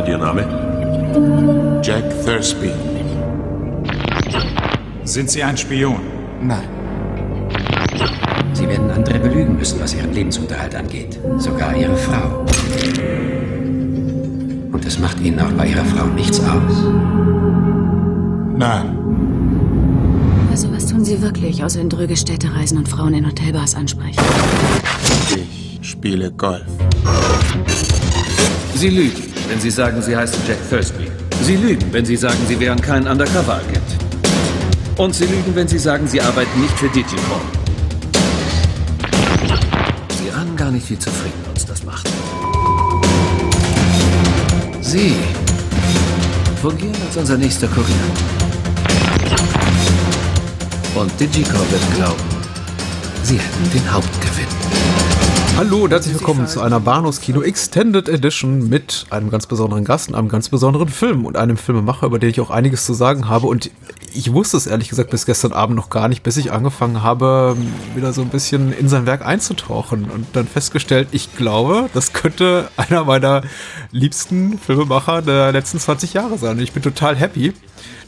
lautet Ihr Name? Jack Thursby. Sind Sie ein Spion? Nein. Sie werden andere belügen müssen, was Ihren Lebensunterhalt angeht. Sogar Ihre Frau. Und es macht Ihnen auch bei Ihrer Frau nichts aus? Nein. Also was tun Sie wirklich, außer in dröge Städte reisen und Frauen in Hotelbars ansprechen? Ich spiele Golf. Sie lügen, wenn Sie sagen, Sie heißen Jack Thursby. Sie lügen, wenn Sie sagen, Sie wären kein Undercover-Agent. Und Sie lügen, wenn Sie sagen, Sie arbeiten nicht für Digicom. Sie ahnen gar nicht, wie zufrieden uns das macht. Sie fungieren als unser nächster Kurier. Und Digicom wird glauben, Sie hätten den Hauptgewinn. Hallo und herzlich willkommen zu einer Bahnhofskino Extended Edition mit einem ganz besonderen Gast und einem ganz besonderen Film und einem Filmemacher, über den ich auch einiges zu sagen habe. Und ich wusste es ehrlich gesagt bis gestern Abend noch gar nicht, bis ich angefangen habe, wieder so ein bisschen in sein Werk einzutauchen und dann festgestellt, ich glaube, das könnte einer meiner liebsten Filmemacher der letzten 20 Jahre sein. Und ich bin total happy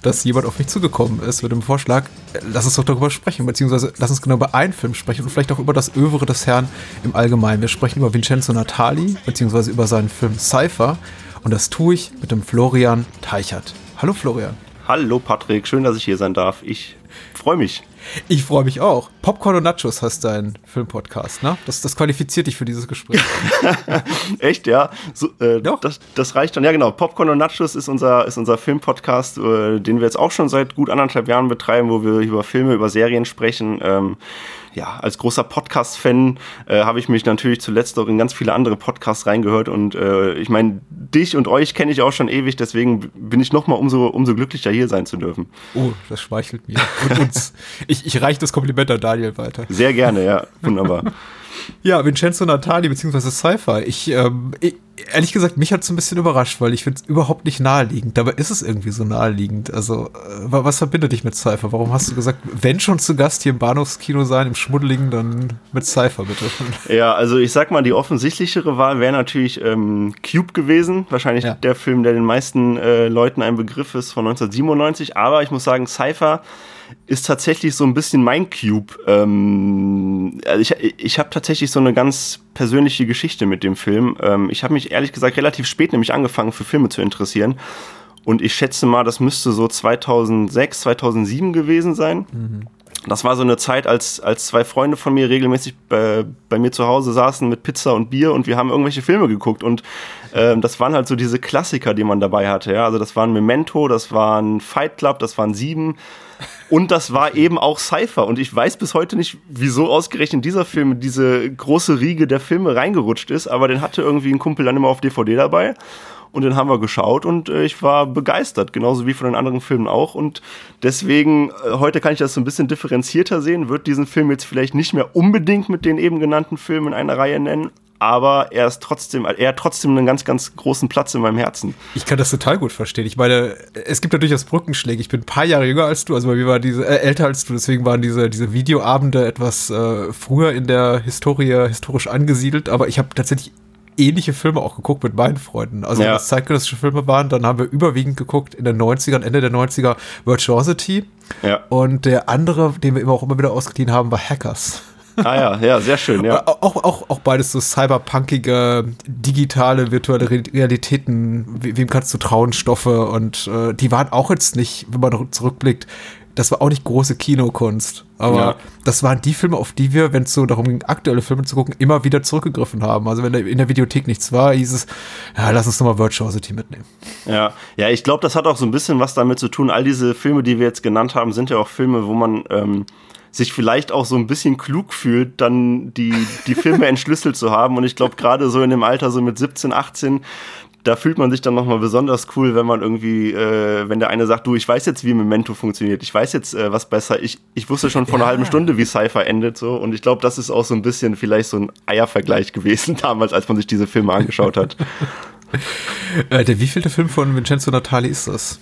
dass jemand auf mich zugekommen ist mit dem Vorschlag, lass uns doch darüber sprechen, beziehungsweise lass uns genau über einen Film sprechen und vielleicht auch über das Övre des Herrn im Allgemeinen. Wir sprechen über Vincenzo Natali, beziehungsweise über seinen Film Cypher und das tue ich mit dem Florian Teichert. Hallo Florian. Hallo Patrick, schön, dass ich hier sein darf. Ich freue mich. Ich freue mich auch. Popcorn und Nachos heißt dein Filmpodcast, ne? Das, das qualifiziert dich für dieses Gespräch. Echt, ja? So, äh, Doch. Das, das reicht dann. Ja, genau. Popcorn und Nachos ist unser, ist unser Filmpodcast, äh, den wir jetzt auch schon seit gut anderthalb Jahren betreiben, wo wir über Filme, über Serien sprechen. Ähm, ja, als großer Podcast-Fan äh, habe ich mich natürlich zuletzt auch in ganz viele andere Podcasts reingehört und äh, ich meine, dich und euch kenne ich auch schon ewig, deswegen bin ich nochmal umso, umso glücklicher hier sein zu dürfen. Oh, das schmeichelt mir. Und uns. ich, ich reiche das Kompliment an Daniel weiter. Sehr gerne, ja, wunderbar. ja, Vincenzo Natali beziehungsweise Cypher. Ich, ähm, ich, ehrlich gesagt, mich hat es ein bisschen überrascht, weil ich finde es überhaupt nicht naheliegend. Dabei ist es irgendwie so naheliegend. Also, äh, was verbindet dich mit Cypher? Warum hast du gesagt, wenn schon zu Gast hier im Bahnhofskino sein, im Schmuddeligen, dann mit Cypher bitte? Ja, also ich sag mal, die offensichtlichere Wahl wäre natürlich ähm, Cube gewesen. Wahrscheinlich ja. der Film, der den meisten äh, Leuten ein Begriff ist von 1997. Aber ich muss sagen, Cypher ist tatsächlich so ein bisschen mein Cube. Ähm, also ich ich habe tatsächlich so eine ganz persönliche Geschichte mit dem Film. Ähm, ich habe mich ehrlich gesagt relativ spät nämlich angefangen für Filme zu interessieren. Und ich schätze mal, das müsste so 2006, 2007 gewesen sein. Mhm. Das war so eine Zeit, als, als zwei Freunde von mir regelmäßig bei, bei mir zu Hause saßen mit Pizza und Bier und wir haben irgendwelche Filme geguckt. Und ähm, das waren halt so diese Klassiker, die man dabei hatte. Ja? Also das waren Memento, das waren Fight Club, das waren Sieben. Und das war eben auch Cypher. Und ich weiß bis heute nicht, wieso ausgerechnet dieser Film diese große Riege der Filme reingerutscht ist, aber den hatte irgendwie ein Kumpel dann immer auf DVD dabei. Und den haben wir geschaut und äh, ich war begeistert, genauso wie von den anderen Filmen auch. Und deswegen, äh, heute kann ich das so ein bisschen differenzierter sehen, wird diesen Film jetzt vielleicht nicht mehr unbedingt mit den eben genannten Filmen in einer Reihe nennen, aber er ist trotzdem, er hat trotzdem einen ganz, ganz großen Platz in meinem Herzen. Ich kann das total gut verstehen. Ich meine, es gibt ja durchaus Brückenschläge. Ich bin ein paar Jahre jünger als du, also bei mir war diese, äh, älter als du, deswegen waren diese, diese Videoabende etwas äh, früher in der Historie historisch angesiedelt, aber ich habe tatsächlich ähnliche Filme auch geguckt mit meinen Freunden. Also ja. wenn das zeitgenössische Filme waren, dann haben wir überwiegend geguckt in den 90ern, Ende der 90er Virtuosity. Ja. Und der andere, den wir immer auch immer wieder ausgeliehen haben, war Hackers. Ah ja, ja, sehr schön, ja. Auch, auch, auch beides so cyberpunkige, digitale, virtuelle Realitäten, wem kannst du trauen, Stoffe und äh, die waren auch jetzt nicht, wenn man zurückblickt, das war auch nicht große Kinokunst. Aber ja. das waren die Filme, auf die wir, wenn es so darum ging, aktuelle Filme zu gucken, immer wieder zurückgegriffen haben. Also wenn in der Videothek nichts war, hieß es, ja, lass uns nochmal Virtuosity mitnehmen. Ja, ja, ich glaube, das hat auch so ein bisschen was damit zu tun. All diese Filme, die wir jetzt genannt haben, sind ja auch Filme, wo man ähm, sich vielleicht auch so ein bisschen klug fühlt, dann die, die Filme entschlüsselt zu haben. Und ich glaube, gerade so in dem Alter, so mit 17, 18, da fühlt man sich dann nochmal besonders cool, wenn man irgendwie, äh, wenn der eine sagt, du, ich weiß jetzt, wie Memento funktioniert, ich weiß jetzt, äh, was besser, ich, ich wusste schon vor ja. einer halben Stunde, wie Cypher endet, so, und ich glaube, das ist auch so ein bisschen vielleicht so ein Eiervergleich gewesen damals, als man sich diese Filme angeschaut hat. äh, der wievielte Film von Vincenzo Natali ist das?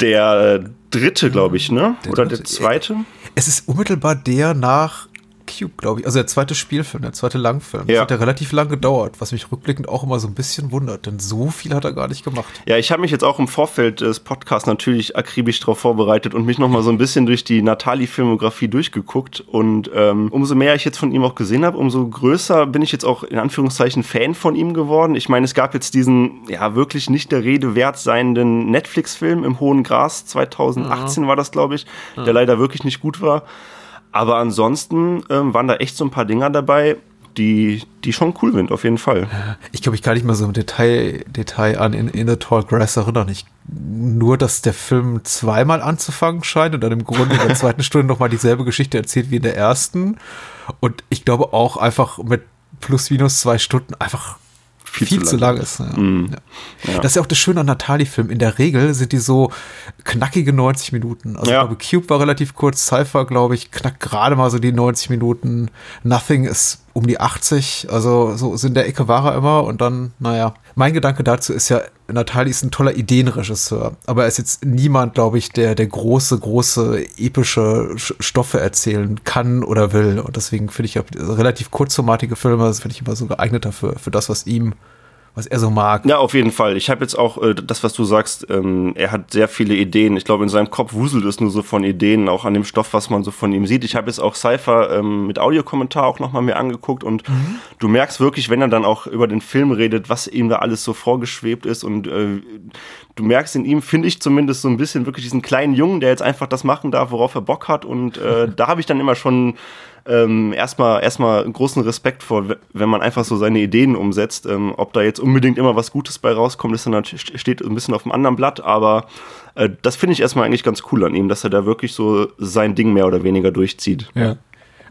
Der dritte, glaube ich, ne? Der Oder dritte. der zweite? Es ist unmittelbar der nach Cube, glaube ich. Also der zweite Spielfilm, der zweite Langfilm. Ja. Das hat ja relativ lang gedauert, was mich rückblickend auch immer so ein bisschen wundert, denn so viel hat er gar nicht gemacht. Ja, ich habe mich jetzt auch im Vorfeld des Podcasts natürlich akribisch darauf vorbereitet und mich nochmal so ein bisschen durch die Natali-Filmografie durchgeguckt. Und ähm, umso mehr ich jetzt von ihm auch gesehen habe, umso größer bin ich jetzt auch in Anführungszeichen Fan von ihm geworden. Ich meine, es gab jetzt diesen, ja, wirklich nicht der Rede wert seienden Netflix-Film im Hohen Gras, 2018 ja. war das, glaube ich, ja. der leider wirklich nicht gut war. Aber ansonsten ähm, waren da echt so ein paar Dinger dabei, die, die schon cool sind, auf jeden Fall. Ich glaube, ich kann nicht mal so im Detail, Detail an in, in the Tall Grass erinnern. Ich, nur, dass der Film zweimal anzufangen scheint und dann im Grunde in der zweiten Stunde nochmal dieselbe Geschichte erzählt wie in der ersten. Und ich glaube auch einfach mit plus minus zwei Stunden einfach viel, viel zu, lang, lang ist. Ja. Mm. Ja. Das ist ja auch das Schöne an Natali-Filmen. In der Regel sind die so knackige 90 Minuten. Also ja. ich glaube, Cube war relativ kurz, Cypher, glaube ich, knackt gerade mal so die 90 Minuten. Nothing ist um die 80, also so sind der Ecke war er immer und dann, naja. Mein Gedanke dazu ist ja, Natali ist ein toller Ideenregisseur, aber er ist jetzt niemand, glaube ich, der, der große, große, epische Stoffe erzählen kann oder will. Und deswegen finde ich ja relativ kurzformatige Filme, finde ich immer so geeigneter für, für das, was ihm was er so mag. Ja, auf jeden Fall. Ich habe jetzt auch äh, das, was du sagst, ähm, er hat sehr viele Ideen. Ich glaube, in seinem Kopf wuselt es nur so von Ideen, auch an dem Stoff, was man so von ihm sieht. Ich habe jetzt auch Cypher ähm, mit Audiokommentar auch nochmal mir angeguckt und mhm. du merkst wirklich, wenn er dann auch über den Film redet, was ihm da alles so vorgeschwebt ist und äh, du merkst in ihm, finde ich zumindest so ein bisschen wirklich diesen kleinen Jungen, der jetzt einfach das machen darf, worauf er Bock hat und äh, da habe ich dann immer schon ähm, erstmal erstmal großen Respekt vor, wenn man einfach so seine Ideen umsetzt. Ähm, ob da jetzt unbedingt immer was Gutes bei rauskommt, ist dann steht ein bisschen auf dem anderen Blatt, aber äh, das finde ich erstmal eigentlich ganz cool an ihm, dass er da wirklich so sein Ding mehr oder weniger durchzieht. Ja.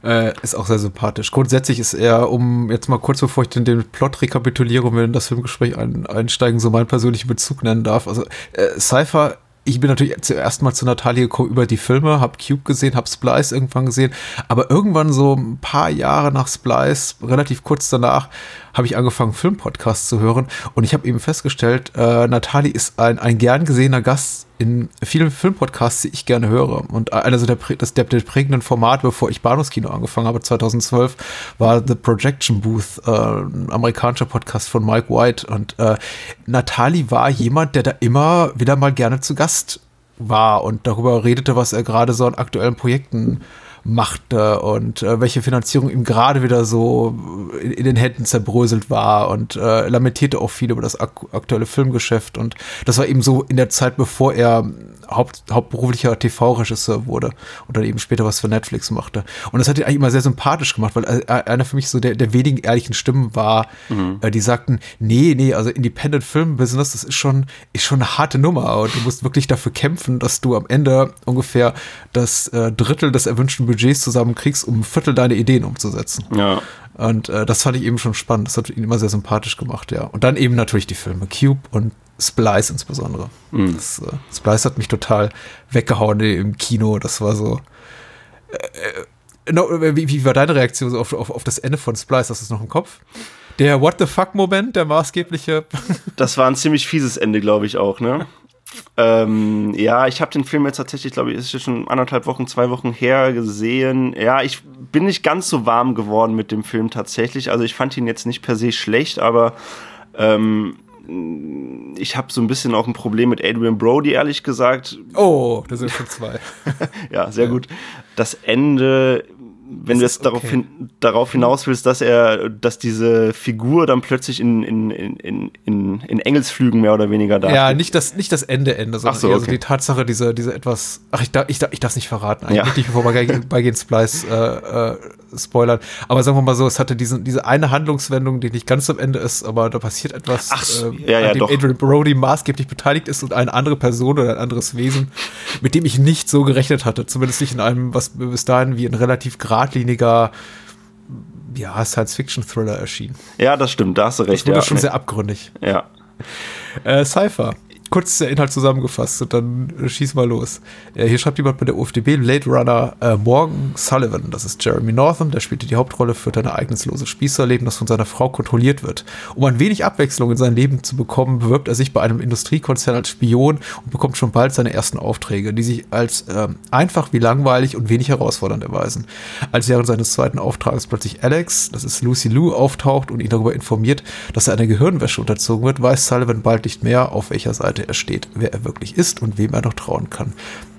Äh, ist auch sehr sympathisch. Grundsätzlich ist er, um jetzt mal kurz bevor ich den, den Plot rekapituliere und wir in das Filmgespräch ein, einsteigen, so meinen persönlichen Bezug nennen darf. Also äh, Cypher ich bin natürlich zuerst mal zu Natalie gekommen über die Filme, hab Cube gesehen, hab Splice irgendwann gesehen, aber irgendwann so ein paar Jahre nach Splice, relativ kurz danach, habe ich angefangen, Filmpodcasts zu hören und ich habe eben festgestellt, äh, Natalie ist ein, ein gern gesehener Gast in vielen Filmpodcasts, die ich gerne höre. Und einer der, das, der, der prägenden Formate, bevor ich Bahnhofskino angefangen habe, 2012, war The Projection Booth, äh, ein amerikanischer Podcast von Mike White. Und äh, Natalie war jemand, der da immer wieder mal gerne zu Gast war und darüber redete, was er gerade so an aktuellen Projekten machte und äh, welche Finanzierung ihm gerade wieder so in, in, den Händen zerbröselt war und äh, lamentierte auch viel über das ak aktuelle Filmgeschäft und das war eben so in der Zeit, bevor er Haupt, hauptberuflicher TV-Regisseur wurde und dann eben später was für Netflix machte. Und das hat ihn eigentlich immer sehr sympathisch gemacht, weil äh, einer für mich so der, der wenigen ehrlichen Stimmen war, mhm. äh, die sagten, nee, nee, also Independent Film Business, das ist schon, ist schon eine harte Nummer und du musst wirklich dafür kämpfen, dass du am Ende ungefähr das äh, Drittel des erwünschten Budgets zusammenkriegst, um ein Viertel deine Ideen umzusetzen. Ja. Und äh, das fand ich eben schon spannend. Das hat ihn immer sehr sympathisch gemacht, ja. Und dann eben natürlich die Filme Cube und Splice insbesondere. Mhm. Das, äh, Splice hat mich total weggehauen im Kino. Das war so. Äh, no, wie, wie, war deine Reaktion auf, auf, auf, das Ende von Splice? Hast du es noch im Kopf? Der What the fuck-Moment, der maßgebliche. Das war ein ziemlich fieses Ende, glaube ich auch, ne? Ähm, ja, ich habe den Film jetzt tatsächlich, glaube ich, ist schon anderthalb Wochen, zwei Wochen her gesehen. Ja, ich bin nicht ganz so warm geworden mit dem Film tatsächlich. Also ich fand ihn jetzt nicht per se schlecht, aber ähm, ich habe so ein bisschen auch ein Problem mit Adrian Brody, ehrlich gesagt. Oh, da sind schon zwei. ja, sehr ja. gut. Das Ende wenn du jetzt darauf, hin, darauf hinaus willst, dass er, dass diese Figur dann plötzlich in, in, in, in, in Engelsflügen mehr oder weniger da. Ja, nicht das, nicht das Ende, Ende, sondern so, okay. also die Tatsache, diese, diese etwas, ach, ich darf, ich darf, ich darf es nicht verraten, eigentlich ja. nicht, bevor wir bei Gehen Splice äh, äh, spoilern. Aber sagen wir mal so, es hatte diesen, diese eine Handlungswendung, die nicht ganz am Ende ist, aber da passiert etwas, ach, äh, ja, ja, an dem doch. Adrian Brody maßgeblich beteiligt ist und eine andere Person oder ein anderes Wesen, mit dem ich nicht so gerechnet hatte. Zumindest nicht in einem, was bis dahin wie ein relativ geradliniger ja, Science-Fiction-Thriller erschien. Ja, das stimmt, da hast du recht. Das wurde ja. schon sehr abgründig. Ja. Äh, Cypher. Kurz der Inhalt zusammengefasst und dann äh, schieß mal los. Äh, hier schreibt jemand bei der UFDB, Blade Runner äh, Morgan Sullivan, das ist Jeremy Northam, der spielte die Hauptrolle, führt ein ereignisloses Spießerleben, das von seiner Frau kontrolliert wird. Um ein wenig Abwechslung in sein Leben zu bekommen, bewirbt er sich bei einem Industriekonzern als Spion und bekommt schon bald seine ersten Aufträge, die sich als äh, einfach wie langweilig und wenig herausfordernd erweisen. Als während seines zweiten Auftrages plötzlich Alex, das ist Lucy Lou, auftaucht und ihn darüber informiert, dass er einer Gehirnwäsche unterzogen wird, weiß Sullivan bald nicht mehr, auf welcher Seite er steht, wer er wirklich ist und wem er noch trauen kann.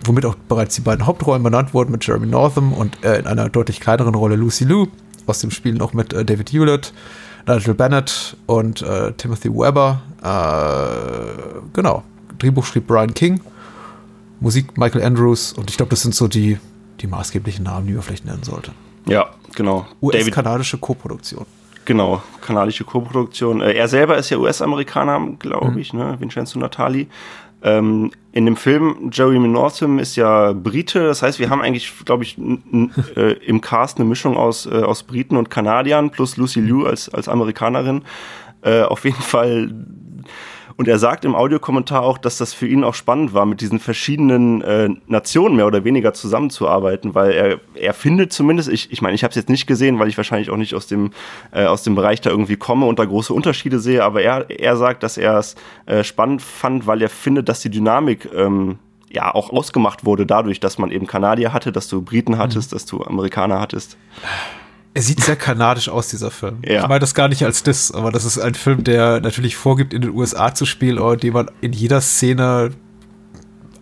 Womit auch bereits die beiden Hauptrollen benannt wurden mit Jeremy Northam und äh, in einer deutlich kleineren Rolle Lucy Lou, aus dem Spiel noch mit äh, David Hewlett, Nigel Bennett und äh, Timothy Webber. Äh, genau. Drehbuch schrieb Brian King, Musik Michael Andrews und ich glaube, das sind so die, die maßgeblichen Namen, die man vielleicht nennen sollte. Ja, genau. US-kanadische Koproduktion. Genau, kanadische Koproduktion. Äh, er selber ist ja US-Amerikaner, glaube mhm. ich, ne? Vincenzo Natali. Ähm, in dem Film Jeremy Northam ist ja Brite, das heißt, wir haben eigentlich, glaube ich, äh, im Cast eine Mischung aus, äh, aus Briten und Kanadiern plus Lucy Liu als, als Amerikanerin. Äh, auf jeden Fall und er sagt im Audiokommentar auch, dass das für ihn auch spannend war, mit diesen verschiedenen äh, Nationen mehr oder weniger zusammenzuarbeiten, weil er, er findet zumindest, ich, ich meine, ich habe es jetzt nicht gesehen, weil ich wahrscheinlich auch nicht aus dem, äh, aus dem Bereich da irgendwie komme und da große Unterschiede sehe, aber er, er sagt, dass er es äh, spannend fand, weil er findet, dass die Dynamik ähm, ja auch ausgemacht wurde dadurch, dass man eben Kanadier hatte, dass du Briten hattest, mhm. dass du Amerikaner hattest. Er sieht sehr kanadisch aus, dieser Film. Ja. Ich meine das gar nicht als Diss, aber das ist ein Film, der natürlich vorgibt, in den USA zu spielen, aber den man in jeder Szene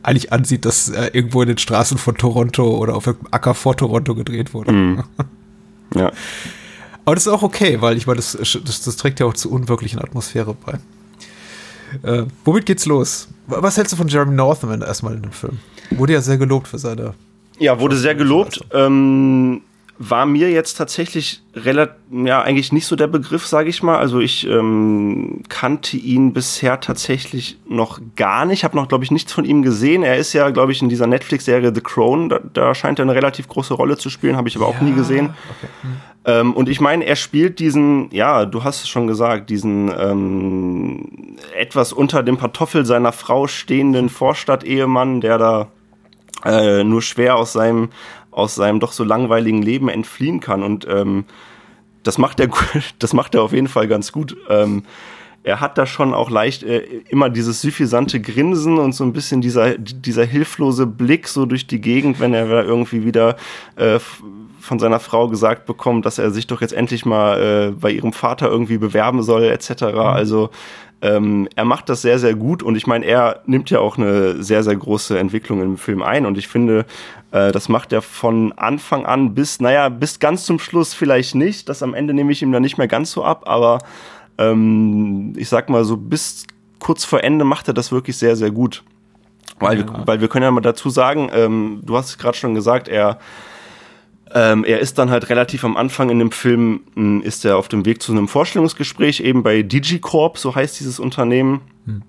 eigentlich ansieht, dass er irgendwo in den Straßen von Toronto oder auf dem Acker vor Toronto gedreht wurde. Mm. Ja. Aber das ist auch okay, weil ich meine, das, das, das trägt ja auch zur unwirklichen Atmosphäre bei. Äh, womit geht's los? Was hältst du von Jeremy Northam erstmal in dem Film? Wurde ja sehr gelobt für seine. Ja, wurde sehr gelobt. Ähm, war mir jetzt tatsächlich relativ, ja, eigentlich nicht so der Begriff, sage ich mal. Also ich ähm, kannte ihn bisher tatsächlich noch gar nicht, habe noch, glaube ich, nichts von ihm gesehen. Er ist ja, glaube ich, in dieser Netflix-Serie The Crown, da, da, scheint er eine relativ große Rolle zu spielen, habe ich aber auch nie gesehen. Okay. Hm. Ähm, und ich meine, er spielt diesen, ja, du hast es schon gesagt, diesen ähm, etwas unter dem Pantoffel seiner Frau stehenden Vorstadt-Ehemann, der da äh, nur schwer aus seinem aus seinem doch so langweiligen Leben entfliehen kann. Und ähm, das macht er, das macht er auf jeden Fall ganz gut. Ähm, er hat da schon auch leicht äh, immer dieses suffisante Grinsen und so ein bisschen dieser, dieser hilflose Blick so durch die Gegend, wenn er irgendwie wieder äh, von seiner Frau gesagt bekommt, dass er sich doch jetzt endlich mal äh, bei ihrem Vater irgendwie bewerben soll, etc. Mhm. Also ähm, er macht das sehr, sehr gut und ich meine, er nimmt ja auch eine sehr, sehr große Entwicklung im Film ein und ich finde, äh, das macht er von Anfang an bis, naja, bis ganz zum Schluss vielleicht nicht. Das am Ende nehme ich ihm dann nicht mehr ganz so ab, aber ähm, ich sag mal so bis kurz vor Ende macht er das wirklich sehr, sehr gut. Weil, ja. weil wir können ja mal dazu sagen, ähm, du hast es gerade schon gesagt, er ähm, er ist dann halt relativ am Anfang in dem Film, mh, hm, ist er auf dem Weg zu einem Vorstellungsgespräch, eben bei DigiCorp, so heißt dieses Unternehmen. Hm.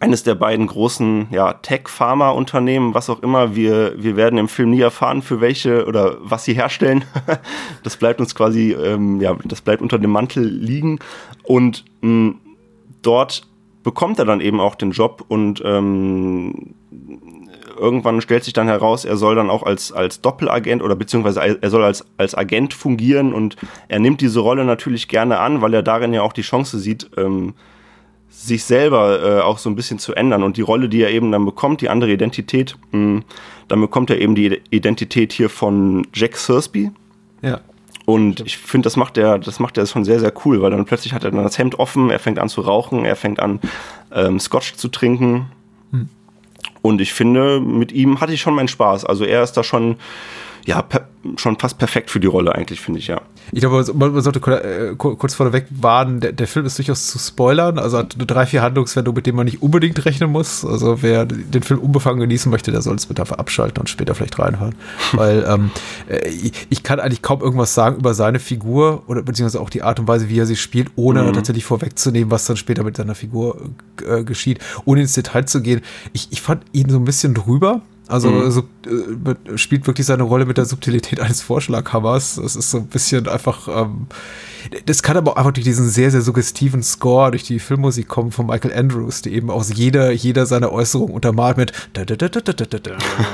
Eines der beiden großen ja, Tech-Pharma-Unternehmen, was auch immer. Wir, wir werden im Film nie erfahren, für welche oder was sie herstellen. das bleibt uns quasi, ähm, ja, das bleibt unter dem Mantel liegen. Und mh, hm, dort bekommt er dann eben auch den Job und ähm, irgendwann stellt sich dann heraus, er soll dann auch als, als Doppelagent oder beziehungsweise er soll als, als Agent fungieren und er nimmt diese Rolle natürlich gerne an, weil er darin ja auch die Chance sieht, ähm, sich selber äh, auch so ein bisschen zu ändern und die Rolle, die er eben dann bekommt, die andere Identität, mh, hm, dann bekommt er eben die Identität hier von Jack Thursby. Ja. Und ich finde, das macht er, das macht er schon sehr, sehr cool, weil dann plötzlich hat er dann das Hemd offen, er fängt an zu rauchen, er fängt an ähm, Scotch zu trinken und ich finde, mit ihm hatte ich schon meinen Spaß. Also er ist da schon, ja, schon fast perfekt für die Rolle eigentlich, finde ich, ja. Ich glaube, man sollte äh, kurz vorneweg warnen, der, der, Film ist durchaus zu spoilern, also hat drei, vier Handlungswendungen, mit denen man nicht unbedingt rechnen muss. Also wer den Film unbefangen genießen möchte, der soll es bitte einfach abschalten und später vielleicht reinhören. Weil ähm, äh, ich kann eigentlich kaum irgendwas sagen über seine Figur oder beziehungsweise auch die Art und Weise, wie er sie spielt, ohne mhm. tatsächlich vorwegzunehmen, was dann später mit seiner Figur äh, geschieht, ohne ins Detail zu gehen. Ich, ich fand ihn so ein bisschen drüber Also mhm. so, äh, spielt wirklich seine Rolle mit der Subtilität eines Vorschlaghammers. Das ist so ein bisschen einfach. Ähm, das kann aber auch einfach durch diesen sehr, sehr suggestiven Score, durch die Filmmusik kommen von Michael Andrews, die eben aus jeder, jeder seiner Äußerungen untermalt mit.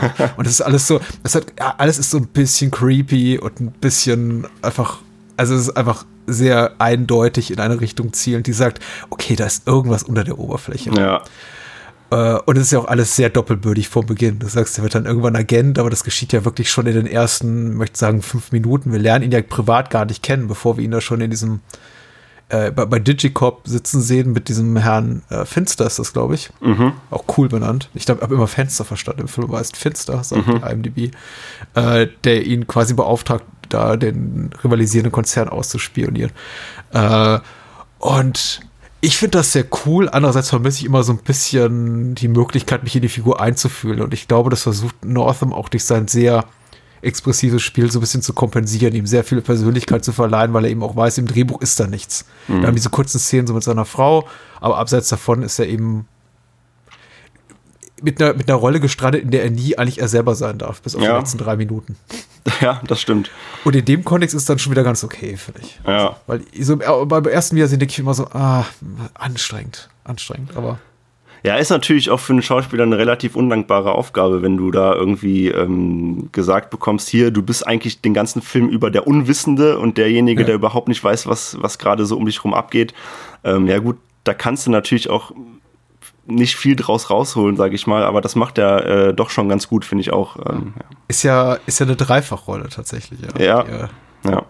Und das ist alles so, das hat, ja, alles ist so ein bisschen creepy und ein bisschen einfach, also es ist einfach sehr eindeutig in eine Richtung zielend, die sagt, okay, da ist irgendwas unter der Oberfläche. Ja. Äh, und es ist ja auch alles sehr doppelbürdig vor Beginn. Du sagst, er wird dann irgendwann Agent, aber das geschieht ja wirklich schon in den ersten, möchte sagen, fünf Minuten. Wir lernen ihn ja privat gar nicht kennen, bevor wir ihn da schon in diesem äh, bei, bei Digicop sitzen sehen mit diesem Herrn äh, Finster ist das, glaube ich. Mhm. Auch cool benannt. Ich habe immer Fenster verstanden. Im Film heißt Finster, sagt mhm. IMDb. Äh, der ihn quasi beauftragt, da den rivalisierenden Konzern auszuspionieren. Äh, und ich finde das sehr cool. Andererseits vermisse ich immer so ein bisschen die Möglichkeit, mich in die Figur einzufühlen. Und ich glaube, das versucht Northam auch durch sein sehr expressives Spiel so ein bisschen zu kompensieren, ihm sehr viel Persönlichkeit zu verleihen, weil er eben auch weiß, im Drehbuch ist da nichts. Mhm. Wir haben diese kurzen Szenen so mit seiner Frau, aber abseits davon ist er eben mit einer, mit einer Rolle gestrandet, in der er nie eigentlich er selber sein darf, bis auf ja. die letzten drei Minuten. Ja, das stimmt. Und in dem Kontext ist dann schon wieder ganz okay, finde ich. Ja. Weil so beim ersten Wiedersehen denke ich immer so, ah, anstrengend, anstrengend, aber. Ja, ist natürlich auch für einen Schauspieler eine relativ undankbare Aufgabe, wenn du da irgendwie ähm, gesagt bekommst, hier, du bist eigentlich den ganzen Film über der Unwissende und derjenige, ja. der überhaupt nicht weiß, was, was gerade so um dich rum abgeht. Ähm, ja gut, da kannst du natürlich auch nicht viel draus rausholen, sage ich mal, aber das macht er äh, doch schon ganz gut, finde ich auch. Ähm, ja. Ist ja ist ja eine Dreifachrolle tatsächlich. Ja. ja. ja.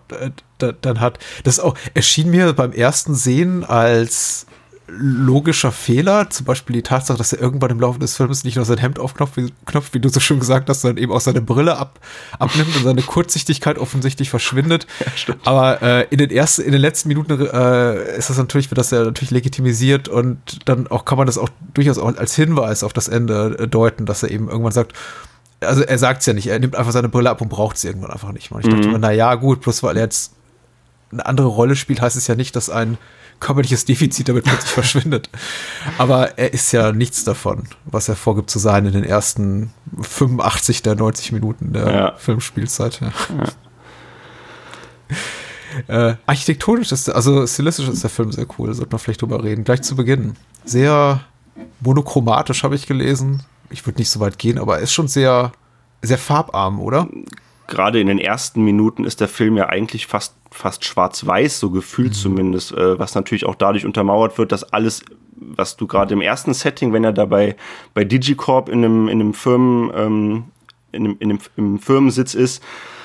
Da, dann hat das auch erschien mir beim ersten Sehen als logischer Fehler, zum Beispiel die Tatsache, dass er irgendwann im Laufe des Films nicht nur sein Hemd aufknopft, wie, knopft, wie du so schön gesagt hast, sondern eben auch seine Brille ab, abnimmt und seine Kurzsichtigkeit offensichtlich verschwindet. Ja, Aber äh, in den ersten, in den letzten Minuten äh, ist das natürlich, wird das ja natürlich legitimisiert und dann auch kann man das auch durchaus auch als Hinweis auf das Ende äh, deuten, dass er eben irgendwann sagt, also er sagt es ja nicht, er nimmt einfach seine Brille ab und braucht sie irgendwann einfach nicht mehr. Und ich mhm. dachte mir, na ja, gut, bloß weil er jetzt eine andere Rolle spielt, heißt es ja nicht, dass ein körperliches Defizit damit plötzlich verschwindet. Aber er ist ja nichts davon, was er vorgibt zu sein in den ersten 85 der 90 Minuten der ja. Filmspielzeit. Ja. Äh, architektonisch ist, also stilistisch ist der Film sehr cool, sollte man vielleicht drüber reden. Gleich zu Beginn. Sehr monochromatisch habe ich gelesen. Ich würde nicht so weit gehen, aber er ist schon sehr, sehr farbarm, oder? Gerade in den ersten Minuten ist der Film ja eigentlich fast, fast schwarz-weiß, so gefühlt mhm. zumindest, äh, was natürlich auch dadurch untermauert wird, dass alles, was du gerade im ersten Setting, wenn er dabei bei Digicorp in einem, in einem Firmen, ähm, in einem, in einem, im Firmensitz ist,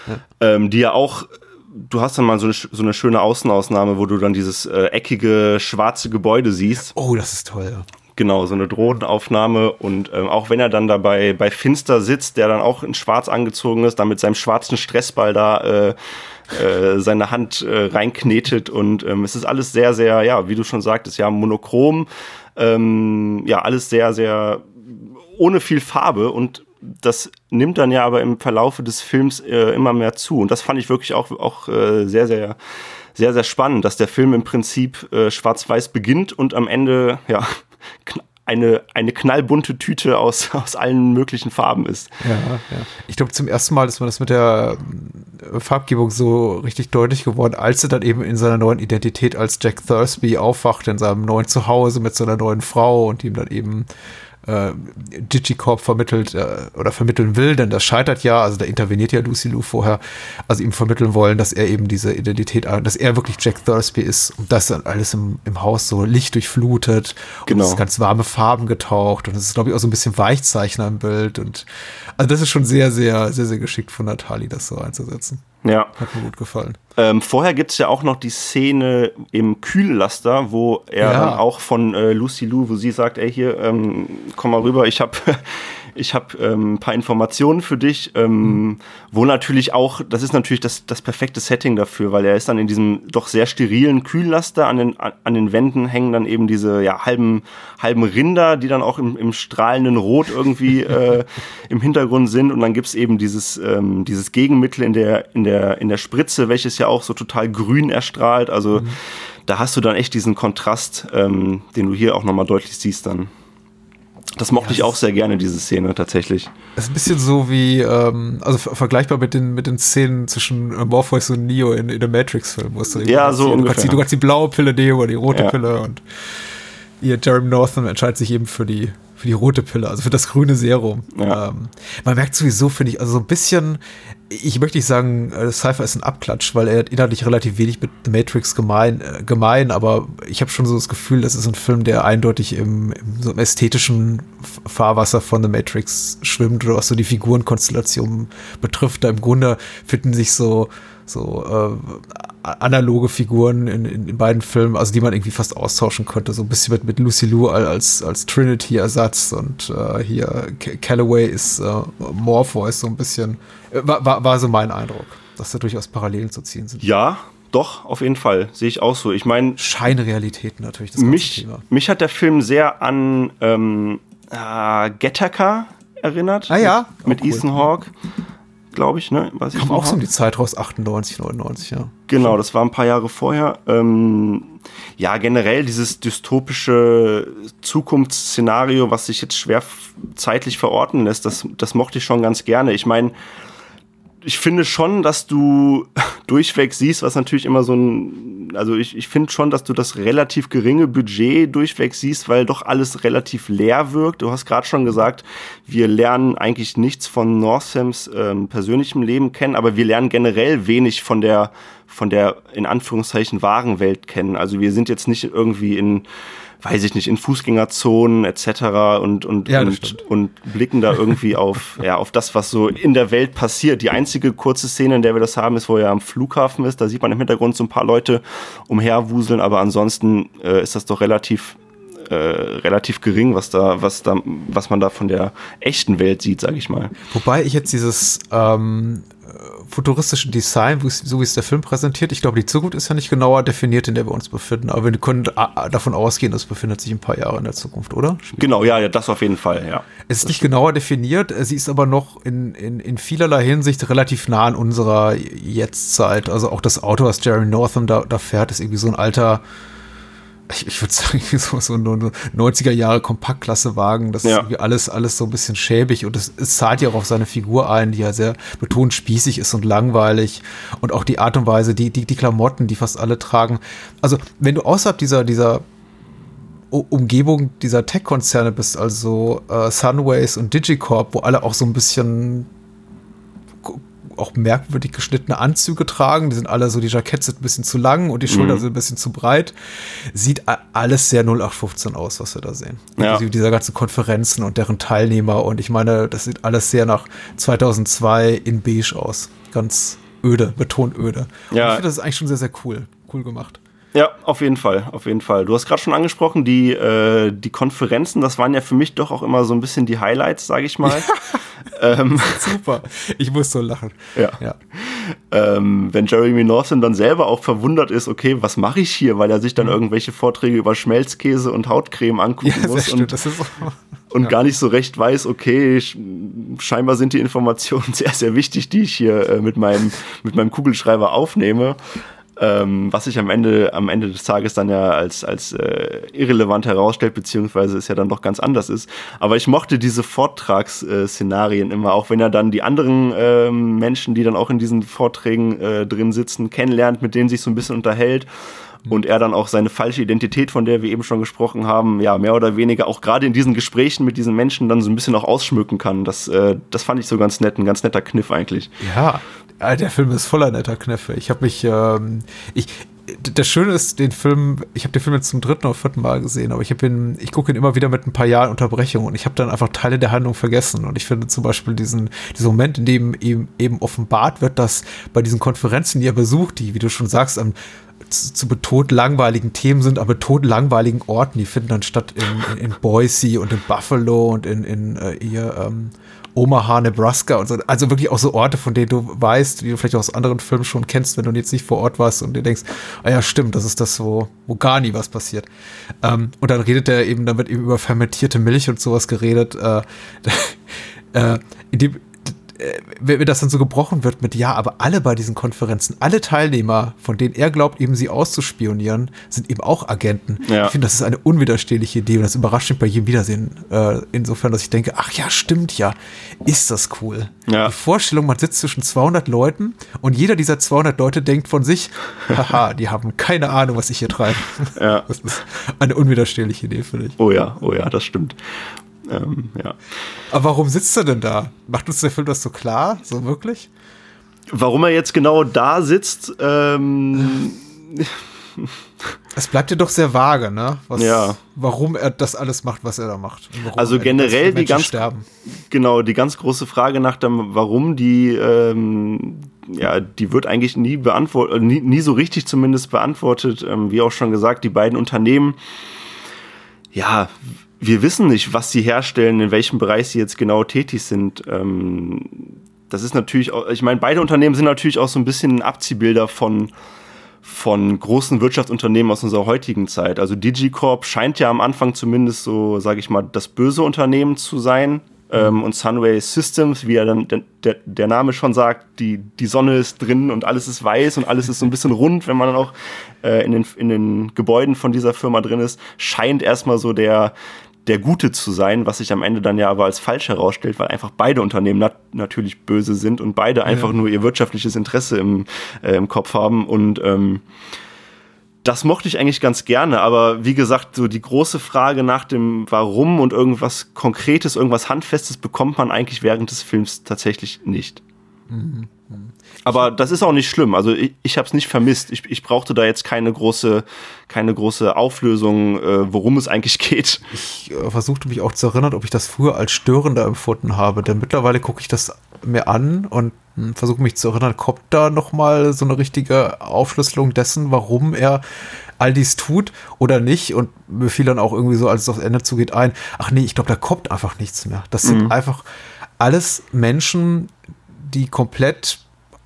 ja. Ähm, die ja auch du hast dann mal so eine, so eine schöne Außenausnahme, wo du dann dieses äh, eckige schwarze Gebäude siehst. Oh, das ist toll. Ja. Genau, so eine Drohnenaufnahme. Und ähm, auch wenn er dann dabei bei Finster sitzt, der dann auch in Schwarz angezogen ist, dann mit seinem schwarzen Stressball da äh, äh, seine Hand äh, reinknetet. Und ähm, es ist alles sehr, sehr, ja, wie du schon sagtest, ja, monochrom, ähm, ja, alles sehr, sehr ohne viel Farbe. Und das nimmt dann ja aber im Verlaufe des Films äh, immer mehr zu. Und das fand ich wirklich auch, auch äh, sehr, sehr sehr, sehr spannend, dass der Film im Prinzip äh, schwarz-weiß beginnt und am Ende ja eine, eine knallbunte Tüte aus, aus allen möglichen Farben ist. Ja, ja. Ich glaube, zum ersten Mal ist mir das mit der äh, Farbgebung so richtig deutlich geworden, als er dann eben in seiner neuen Identität als Jack Thursby aufwacht, in seinem neuen Zuhause mit seiner neuen Frau und ihm dann eben äh, Digicorp vermittelt äh, oder vermitteln will, denn das scheitert ja, also da interveniert ja Lucy Lou vorher, also ihm vermitteln wollen, dass er eben diese Identität, dass er wirklich Jack Thursby ist und das dann alles im, im Haus so Licht durchflutet genau. und es ganz warme Farben getaucht und es ist glaube ich auch so ein bisschen Weichzeichner im Bild und also das ist schon sehr, sehr, sehr, sehr geschickt von Natali, das so einzusetzen. Ja. Hat mir gut gefallen. Ähm, vorher gibt es ja auch noch die Szene im Kühllaster, wo er ja. dann auch von äh, Lucy Lou, wo sie sagt, ey hier, ähm, komm mal rüber, ich habe ich habe ähm, ein paar Informationen für dich, ähm, mhm. wo natürlich auch, das ist natürlich das, das perfekte Setting dafür, weil er ist dann in diesem doch sehr sterilen Kühllaster, an den, an den Wänden hängen dann eben diese ja, halben, halben Rinder, die dann auch im, im strahlenden Rot irgendwie äh, im Hintergrund sind und dann gibt's eben dieses, ähm, dieses Gegenmittel in der, in, der, in der Spritze, welches ja auch so total grün erstrahlt, also mhm. da hast du dann echt diesen Kontrast, ähm, den du hier auch nochmal deutlich siehst dann. Das mochte ja, ich auch sehr gerne, diese Szene tatsächlich. Es ist ein bisschen so wie, ähm, also vergleichbar mit den, mit den Szenen zwischen Morpheus und Neo in, in der Matrix-Film. Ja, so du ungefähr. Kannst die, du kannst die blaue Pille nehmen oder die rote ja. Pille und ihr Jeremy Northam entscheidet sich eben für die für die rote Pille, also für das grüne Serum. Ja. Ähm, man merkt sowieso, finde ich, also so ein bisschen, ich möchte nicht sagen, äh, Cypher ist ein Abklatsch, weil er hat inhaltlich relativ wenig mit The Matrix gemein, äh, gemein aber ich habe schon so das Gefühl, das ist ein Film, der eindeutig im, im, so im ästhetischen Fahrwasser von The Matrix schwimmt oder was so die Figurenkonstellation betrifft. Da im Grunde finden sich so so äh, analoge Figuren in, in, in, beiden Filmen, also die man irgendwie fast austauschen könnte. So ein bisschen mit, mit Lucy Liu als, als Trinity-Ersatz und äh, hier Callaway ist äh, Morpheus so ein bisschen. Äh, war, war, war so mein Eindruck, dass da durchaus Parallelen zu ziehen sind. Ja, doch, auf jeden Fall. Sehe ich auch so. Ich meine. Scheinrealitäten natürlich. Das mich, Thema. mich hat der Film sehr an ähm, äh, Gattaca erinnert. Ah ja. Mit, mit cool. Ethan Hawke glaube ich, ne? Was Kam auch so um die Zeit raus, 98, 99, ja. Genau, das war ein paar Jahre vorher. Ähm, ja, generell dieses dystopische Zukunftsszenario, was sich jetzt schwer zeitlich verorten lässt, das, das mochte ich schon ganz gerne. Ich meine, ich finde schon, dass du durchweg siehst, was natürlich immer so ein, also ich, ich finde schon, dass du das relativ geringe Budget durchweg siehst, weil doch alles relativ leer wirkt. Du hast gerade schon gesagt, wir lernen eigentlich nichts von Northams ähm, persönlichem Leben kennen, aber wir lernen generell wenig von der, von der in Anführungszeichen wahren Welt kennen. Also wir sind jetzt nicht irgendwie in weiß ich nicht, in Fußgängerzonen etc. und, und, ja, und, und blicken da irgendwie auf, ja, auf das, was so in der Welt passiert. Die einzige kurze Szene, in der wir das haben, ist, wo er am Flughafen ist. Da sieht man im Hintergrund so ein paar Leute umherwuseln, aber ansonsten äh, ist das doch relativ äh, relativ gering, was da, was da, was man da von der echten Welt sieht, sage ich mal. Wobei ich jetzt dieses ähm, futuristischen Design, so wie es der Film präsentiert. Ich glaube, die Zukunft ist ja nicht genauer definiert, in der wir uns befinden, aber wir können davon ausgehen, es befindet sich ein paar Jahre in der Zukunft, oder? Genau, ja, ja das auf jeden Fall, ja. Es ist nicht genauer definiert, sie ist aber noch in, in, in vielerlei Hinsicht relativ nah an unserer Jetztzeit. Also auch das Auto, was Jerry Northam da, da fährt, ist irgendwie so ein alter ich, ich würde sagen, so, so ein 90er Jahre Kompaktklassewagen, das ja. ist irgendwie alles, alles so ein bisschen schäbig und es, es zahlt ja auch auf seine Figur ein, die ja sehr betont spießig ist und langweilig und auch die Art und Weise, die, die, die Klamotten, die fast alle tragen. Also, wenn du außerhalb dieser, dieser Umgebung dieser Tech-Konzerne bist, also äh, Sunways und Digicorp, wo alle auch so ein bisschen auch merkwürdig geschnittene Anzüge tragen. Die sind alle so, die Jackets sind ein bisschen zu lang und die Schultern mhm. sind ein bisschen zu breit. Sieht alles sehr 0815 aus, was wir da sehen. Ja. Also dieser ganze Konferenzen und deren Teilnehmer. Und ich meine, das sieht alles sehr nach 2002 in beige aus. Ganz öde, betont öde. Ja. Und ich finde, das ist eigentlich schon sehr, sehr cool. Cool gemacht. Ja, auf jeden Fall, auf jeden Fall. Du hast gerade schon angesprochen, die, äh, die Konferenzen, das waren ja für mich doch auch immer so ein bisschen die Highlights, sage ich mal. ähm, Super, ich muss so lachen. Ja. ja. Ähm, wenn Jeremy Northam dann selber auch verwundert ist, okay, was mache ich hier, weil er sich dann mhm. irgendwelche Vorträge über Schmelzkäse und Hautcreme angucken ja, muss und, und ja. gar nicht so recht weiß, okay, scheinbar sind die Informationen sehr, sehr wichtig, die ich hier äh, mit, meinem, mit meinem Kugelschreiber aufnehme ähm, was sich am Ende, am Ende des Tages dann ja als, als äh, irrelevant herausstellt, beziehungsweise es ja dann doch ganz anders ist. Aber ich mochte diese Vortragsszenarien immer, auch wenn er dann die anderen ähm, Menschen, die dann auch in diesen Vorträgen äh, drin sitzen, kennenlernt, mit denen sich so ein bisschen unterhält und er dann auch seine falsche Identität, von der wir eben schon gesprochen haben, ja, mehr oder weniger auch gerade in diesen Gesprächen mit diesen Menschen dann so ein bisschen auch ausschmücken kann. Das, äh, das fand ich so ganz nett, ein ganz netter Kniff eigentlich. Ja, ja, der Film ist voller netter Knöpfe. Ich habe mich, ähm, ich, das Schöne ist, den Film, ich habe den Film jetzt zum dritten oder vierten Mal gesehen, aber ich ich gucke ihn immer wieder mit ein paar Jahren Unterbrechung und ich habe dann einfach Teile der Handlung vergessen. Und ich finde zum Beispiel diesen, diesen Moment, in dem eben, eben offenbart wird, dass bei diesen Konferenzen, die er besucht, die, wie du schon sagst, am zu, zu betont langweiligen Themen sind, aber betont langweiligen Orten, die finden dann statt in, in, in Boise und in Buffalo und in, in äh, hier, ähm, Omaha, Nebraska und so. Also wirklich auch so Orte, von denen du weißt, die du vielleicht auch aus anderen Filmen schon kennst, wenn du jetzt nicht vor Ort warst und dir denkst, ah ja, stimmt, das ist das, wo, wo gar nie was passiert. Ähm, und dann redet er eben, dann wird eben über fermentierte Milch und sowas geredet. Äh, äh, in dem, wenn das dann so gebrochen wird mit, ja, aber alle bei diesen Konferenzen, alle Teilnehmer, von denen er glaubt, eben sie auszuspionieren, sind eben auch Agenten. Ja. Ich finde, das ist eine unwiderstehliche Idee und das überrascht mich bei jedem Wiedersehen. Äh, insofern, dass ich denke, ach ja, stimmt ja, ist das cool. Ja. Die Vorstellung, man sitzt zwischen 200 Leuten und jeder dieser 200 Leute denkt von sich, haha, die haben keine Ahnung, was ich hier treibe. Ja. Das ist eine unwiderstehliche Idee, finde ich. Oh ja, oh ja, das stimmt. Ähm, ja. Aber warum sitzt er denn da? Macht uns der Film das so klar? So wirklich? Warum er jetzt genau da sitzt, ähm. Es bleibt ja doch sehr vage, ne? Was, ja. Warum er das alles macht, was er da macht. Also generell die ganz, sterben. genau, die ganz große Frage nach dem, warum die, ähm, ja, die wird eigentlich nie beantwortet, nie, nie so richtig zumindest beantwortet. Ähm, wie auch schon gesagt, die beiden Unternehmen, ja, wir wissen nicht, was sie herstellen, in welchem Bereich sie jetzt genau tätig sind. Ähm, das ist natürlich, auch, ich meine, beide Unternehmen sind natürlich auch so ein bisschen Abziehbilder von, von großen Wirtschaftsunternehmen aus unserer heutigen Zeit. Also DigiCorp scheint ja am Anfang zumindest so, sage ich mal, das böse Unternehmen zu sein. Ähm, und Sunway Systems, wie er dann der, der Name schon sagt, die, die Sonne ist drin und alles ist weiß und alles ist so ein bisschen rund, wenn man dann auch äh, in, den, in den Gebäuden von dieser Firma drin ist, scheint erstmal so der, der Gute zu sein, was sich am Ende dann ja aber als falsch herausstellt, weil einfach beide Unternehmen nat natürlich böse sind und beide ja. einfach nur ihr wirtschaftliches Interesse im, äh, im Kopf haben und ähm, das mochte ich eigentlich ganz gerne, aber wie gesagt, so die große Frage nach dem Warum und irgendwas Konkretes, irgendwas Handfestes bekommt man eigentlich während des Films tatsächlich nicht. Mhm. Aber das ist auch nicht schlimm. Also ich, ich habe es nicht vermisst. Ich, ich brauchte da jetzt keine große, keine große Auflösung, äh, worum es eigentlich geht. Ich äh, versuchte mich auch zu erinnern, ob ich das früher als störender empfunden habe. Denn mittlerweile gucke ich das mir an und hm, versuche mich zu erinnern, kommt da noch mal so eine richtige Aufschlüsselung dessen, warum er all dies tut oder nicht. Und mir fiel dann auch irgendwie so, als es aufs Ende zugeht, ein, ach nee, ich glaube, da kommt einfach nichts mehr. Das sind mhm. einfach alles Menschen, die komplett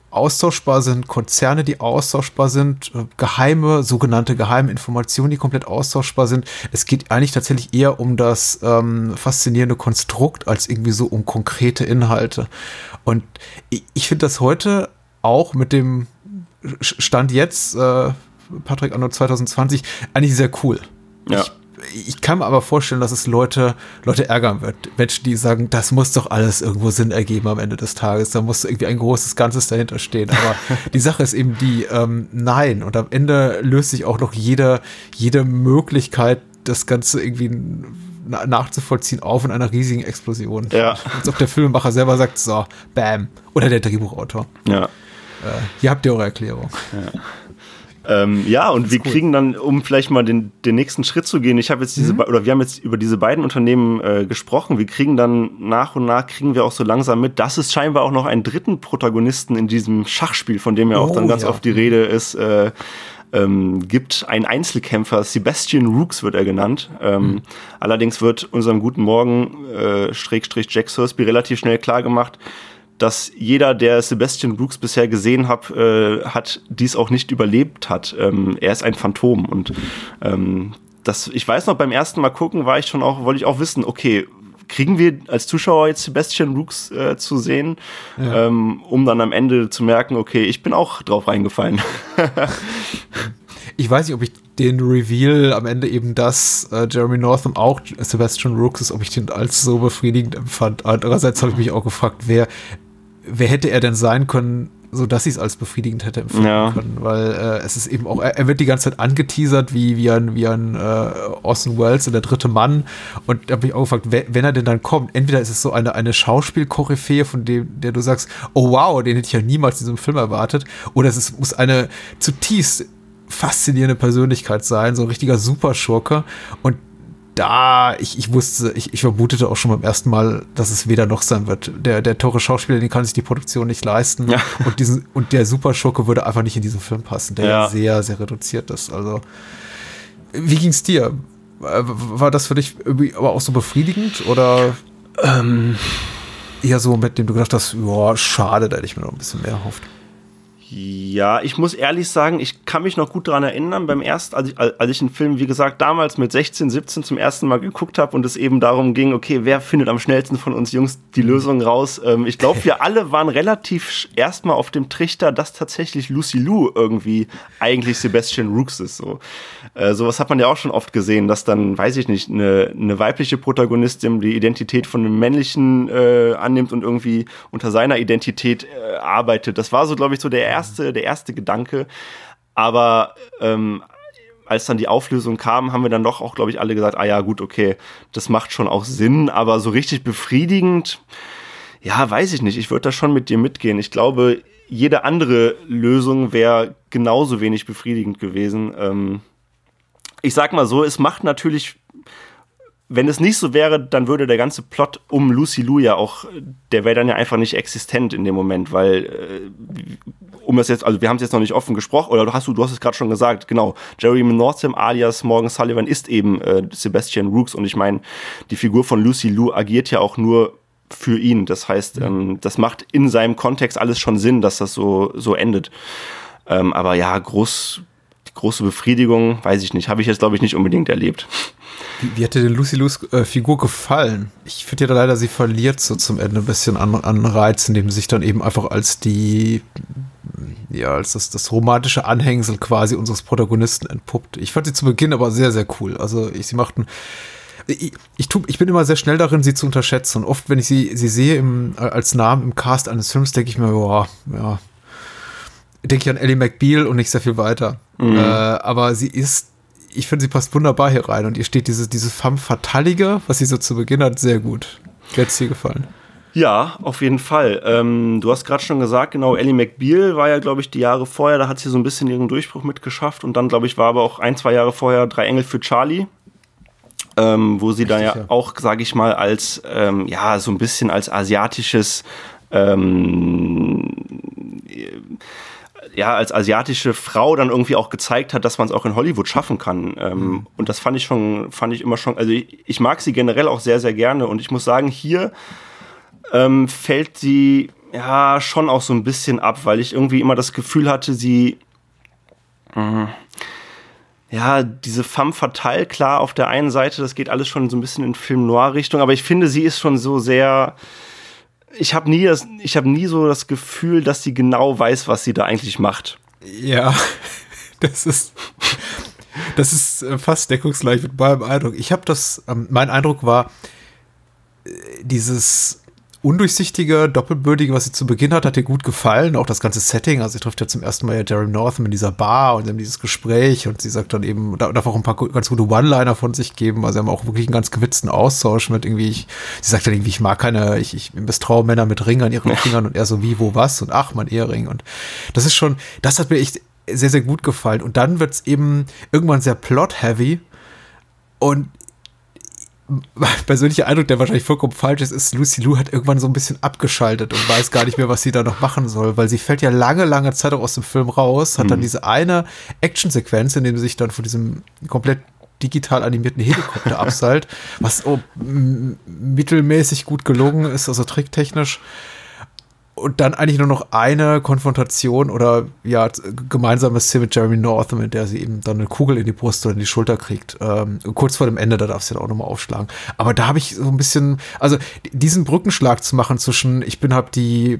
austauschbar sind, Konzerne, die austauschbar sind, äh, geheime, sogenannte geheime Informationen, die komplett austauschbar sind. Es geht eigentlich tatsächlich eher um das ähm, faszinierende Konstrukt als irgendwie so um konkrete Inhalte. Und ich, ich finde das heute auch mit dem Stand jetzt, äh, Patrick Anno 2020, eigentlich sehr cool. Ja. Ich ich kann mir aber vorstellen, dass es Leute, Leute ärgern wird. Menschen, die sagen, das muss doch alles irgendwo Sinn ergeben am Ende des Tages. Da muss irgendwie ein großes Ganzes dahinter stehen. Aber die Sache ist eben die, ähm, nein. Und am Ende löst sich auch noch jede, jede Möglichkeit, das Ganze irgendwie nachzuvollziehen auf in einer riesigen Explosion. Ja. Als ob der Filmemacher selber sagt, so, bam. Oder der Drehbuchautor. Ja. Äh, hier habt ihr eure Erklärung. Ja. Ähm, ja, und wir cool. kriegen dann, um vielleicht mal den, den nächsten Schritt zu gehen, ich habe jetzt diese, mhm. oder wir haben jetzt über diese beiden Unternehmen äh, gesprochen, wir kriegen dann nach und nach, kriegen wir auch so langsam mit, dass es scheinbar auch noch einen dritten Protagonisten in diesem Schachspiel, von dem ja auch oh, dann ganz ja. oft die Rede ist, äh, ähm, gibt. Ein Einzelkämpfer, Sebastian Rooks wird er genannt. Ähm, mhm. Allerdings wird unserem guten Morgen, äh, Schrägstrich Jack Sursby, relativ schnell klar gemacht, dass jeder, der Sebastian Brooks bisher gesehen hat, äh, hat dies auch nicht überlebt hat. Ähm, er ist ein Phantom und ähm, das, ich weiß noch, beim ersten Mal gucken war ich schon auch, wollte ich auch wissen, okay, kriegen wir als Zuschauer jetzt Sebastian Brooks äh, zu sehen, ja. ähm, um dann am Ende zu merken, okay, ich bin auch drauf reingefallen. ich weiß nicht, ob ich den Reveal am Ende eben, dass äh, Jeremy Northam auch Sebastian Rooks ist, ob ich den als so befriedigend empfand. Andererseits habe ich mich auch gefragt, wer, wer hätte er denn sein können, so dass ich es als befriedigend hätte empfinden ja. können, weil äh, es ist eben auch, er, er, wird die ganze Zeit angeteasert wie, wie ein, wie ein äh, Orson Welles und der dritte Mann. Und da habe ich auch gefragt, wenn, wenn, er denn dann kommt, entweder ist es so eine, eine Schauspielkoryphäe, von dem, der du sagst, oh wow, den hätte ich ja niemals in diesem Film erwartet, oder es ist, muss eine zutiefst faszinierende Persönlichkeit sein, so ein richtiger Superschurke. Und da, ich, ich wusste, ich, ich vermutete auch schon beim ersten Mal, dass es weder noch sein wird. Der, der teure Schauspieler, den kann sich die Produktion nicht leisten. Ja. Und, diesen, und der Superschurke würde einfach nicht in diesen Film passen, der ja. sehr, sehr reduziert ist. Also, wie ging's dir? War das für dich irgendwie aber auch so befriedigend oder ähm, eher so, mit dem du gedacht hast, ja, schade, da hätte ich mir noch ein bisschen mehr erhofft? Ja, ich muss ehrlich sagen, ich kann mich noch gut daran erinnern, beim ersten, als ich, als ich einen Film, wie gesagt, damals mit 16, 17 zum ersten Mal geguckt habe und es eben darum ging, okay, wer findet am schnellsten von uns Jungs die Lösung raus? Ähm, ich glaube, wir alle waren relativ erstmal auf dem Trichter, dass tatsächlich Lucy Lou irgendwie eigentlich Sebastian Rooks ist. So. Äh, sowas hat man ja auch schon oft gesehen, dass dann, weiß ich nicht, eine, eine weibliche Protagonistin die Identität von einem männlichen äh, annimmt und irgendwie unter seiner Identität äh, arbeitet. Das war so, glaube ich, so der erste, der erste Gedanke. Aber ähm, als dann die Auflösung kam, haben wir dann doch auch, glaube ich, alle gesagt, ah ja, gut, okay, das macht schon auch Sinn, aber so richtig befriedigend, ja, weiß ich nicht. Ich würde da schon mit dir mitgehen. Ich glaube, jede andere Lösung wäre genauso wenig befriedigend gewesen. Ähm, ich sag mal so, es macht natürlich wenn es nicht so wäre, dann würde der ganze Plot um Lucy Lou ja auch, der wäre dann ja einfach nicht existent in dem Moment, weil äh, um es jetzt, also wir haben es jetzt noch nicht offen gesprochen, oder hast du, du hast es gerade schon gesagt, genau, Jeremy Northam alias Morgan Sullivan ist eben äh, Sebastian Rooks und ich meine, die Figur von Lucy Lou agiert ja auch nur für ihn. Das heißt, ähm, das macht in seinem Kontext alles schon Sinn, dass das so, so endet. Ähm, aber ja, groß, große Befriedigung, weiß ich nicht, habe ich jetzt, glaube ich, nicht unbedingt erlebt. Wie, wie hat dir denn Lucy Lus äh, Figur gefallen? Ich finde ja leider, sie verliert so zum Ende ein bisschen an, an Reiz, indem sie sich dann eben einfach als die, ja, als das, das romantische Anhängsel quasi unseres Protagonisten entpuppt. Ich fand sie zu Beginn aber sehr, sehr cool. Also ich, sie machten, ich, ich, tu, ich bin immer sehr schnell darin, sie zu unterschätzen. Und oft, wenn ich sie, sie sehe im, als Namen im Cast eines Films, denke ich mir, boah, ja, denke ich an Ellie McBeal und nicht sehr viel weiter. Mhm. Äh, aber sie ist ich finde, sie passt wunderbar hier rein und ihr steht dieses, dieses femme fatalige, was sie so zu Beginn hat, sehr gut. Es dir gefallen? Ja, auf jeden Fall. Ähm, du hast gerade schon gesagt, genau, Ellie McBeal war ja, glaube ich, die Jahre vorher, da hat sie so ein bisschen ihren Durchbruch mitgeschafft und dann, glaube ich, war aber auch ein, zwei Jahre vorher Drei Engel für Charlie. Ähm, wo sie Richtig, da ja, ja. auch, sage ich mal, als, ähm, ja, so ein bisschen als asiatisches, ähm, ja, als asiatische Frau dann irgendwie auch gezeigt hat, dass man es auch in Hollywood schaffen kann. Ähm, mhm. Und das fand ich schon, fand ich immer schon, also ich, ich, mag sie generell auch sehr, sehr gerne. Und ich muss sagen, hier ähm, fällt sie ja schon auch so ein bisschen ab, weil ich irgendwie immer das Gefühl hatte, sie, mh, ja, diese femme fatale, klar, auf der einen Seite, das geht alles schon so ein bisschen in Film-Noir-Richtung, aber ich finde, sie ist schon so sehr, ich habe nie das, ich habe nie so das Gefühl, dass sie genau weiß, was sie da eigentlich macht. Ja, das ist, das ist äh, fast deckungsgleich mit meinem Eindruck. Ich habe das, ähm, mein Eindruck war, äh, dieses undurchsichtige, doppelbödige, was sie zu Beginn hat, hat ihr gut gefallen. Auch das ganze Setting. Also sie trifft ja zum ersten Mal ja Jerry Northam in dieser Bar und dann dieses Gespräch und sie sagt dann eben, darf auch ein paar ganz gute One-Liner von sich geben. Also sie haben auch wirklich einen ganz gewitzten Austausch mit irgendwie, ich, sie sagt dann irgendwie, ich mag keine, ich, ich misstraue Männer mit Ringen an ihren Fingern und er so wie, wo, was und ach, mein Ehering. Und das ist schon, das hat mir echt sehr, sehr gut gefallen. Und dann wird es eben irgendwann sehr plot-heavy. Und persönlicher Eindruck, der wahrscheinlich vollkommen falsch ist, ist, Lucy Lou hat irgendwann so ein bisschen abgeschaltet und weiß gar nicht mehr, was sie da noch machen soll, weil sie fällt ja lange, lange Zeit auch aus dem Film raus, hat mhm. dann diese eine Actionsequenz, in dem sie sich dann von diesem komplett digital animierten Helikopter abseilt, was oh, mittelmäßig gut gelungen ist, also tricktechnisch und dann eigentlich nur noch eine Konfrontation oder ja, gemeinsame Szene mit Jeremy Northam, in der sie eben dann eine Kugel in die Brust oder in die Schulter kriegt. Ähm, kurz vor dem Ende, da darf sie dann auch nochmal aufschlagen. Aber da habe ich so ein bisschen, also diesen Brückenschlag zu machen zwischen, ich bin halt die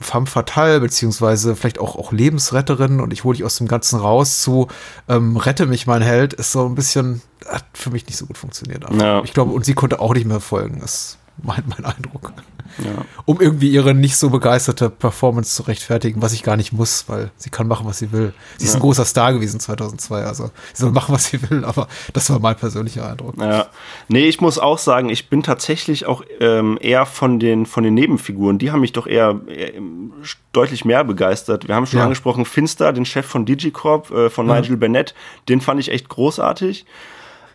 femme fatale, beziehungsweise vielleicht auch, auch Lebensretterin und ich hole dich aus dem Ganzen raus zu ähm, rette mich, mein Held, ist so ein bisschen, hat für mich nicht so gut funktioniert. Ja. Ich glaube, und sie konnte auch nicht mehr folgen. Das mein, mein Eindruck. Ja. Um irgendwie ihre nicht so begeisterte Performance zu rechtfertigen, was ich gar nicht muss, weil sie kann machen, was sie will. Sie ja. ist ein großer Star gewesen 2002, also sie soll machen, was sie will, aber das war mein persönlicher Eindruck. Ja, nee, ich muss auch sagen, ich bin tatsächlich auch ähm, eher von den, von den Nebenfiguren, die haben mich doch eher, eher deutlich mehr begeistert. Wir haben schon ja. angesprochen, Finster, den Chef von Digicorp, äh, von Nigel Bennett, den fand ich echt großartig.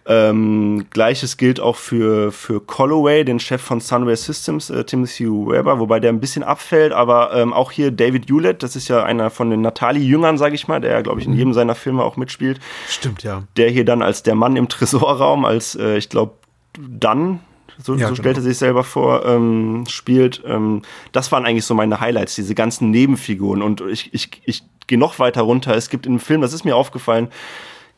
Ähm, Gleiches gilt auch für, für Colloway, den Chef von Sunway Systems, äh, Timothy Weber, wobei der ein bisschen abfällt, aber ähm, auch hier David Hewlett, das ist ja einer von den Natali-Jüngern, sage ich mal, der ja, glaube ich, in jedem seiner Filme auch mitspielt. Stimmt, ja. Der hier dann als der Mann im Tresorraum, als, äh, ich glaube, dann so, ja, so genau. stellte sich selber vor, ähm, spielt. Ähm, das waren eigentlich so meine Highlights, diese ganzen Nebenfiguren. Und ich, ich, ich gehe noch weiter runter. Es gibt in dem Film, das ist mir aufgefallen,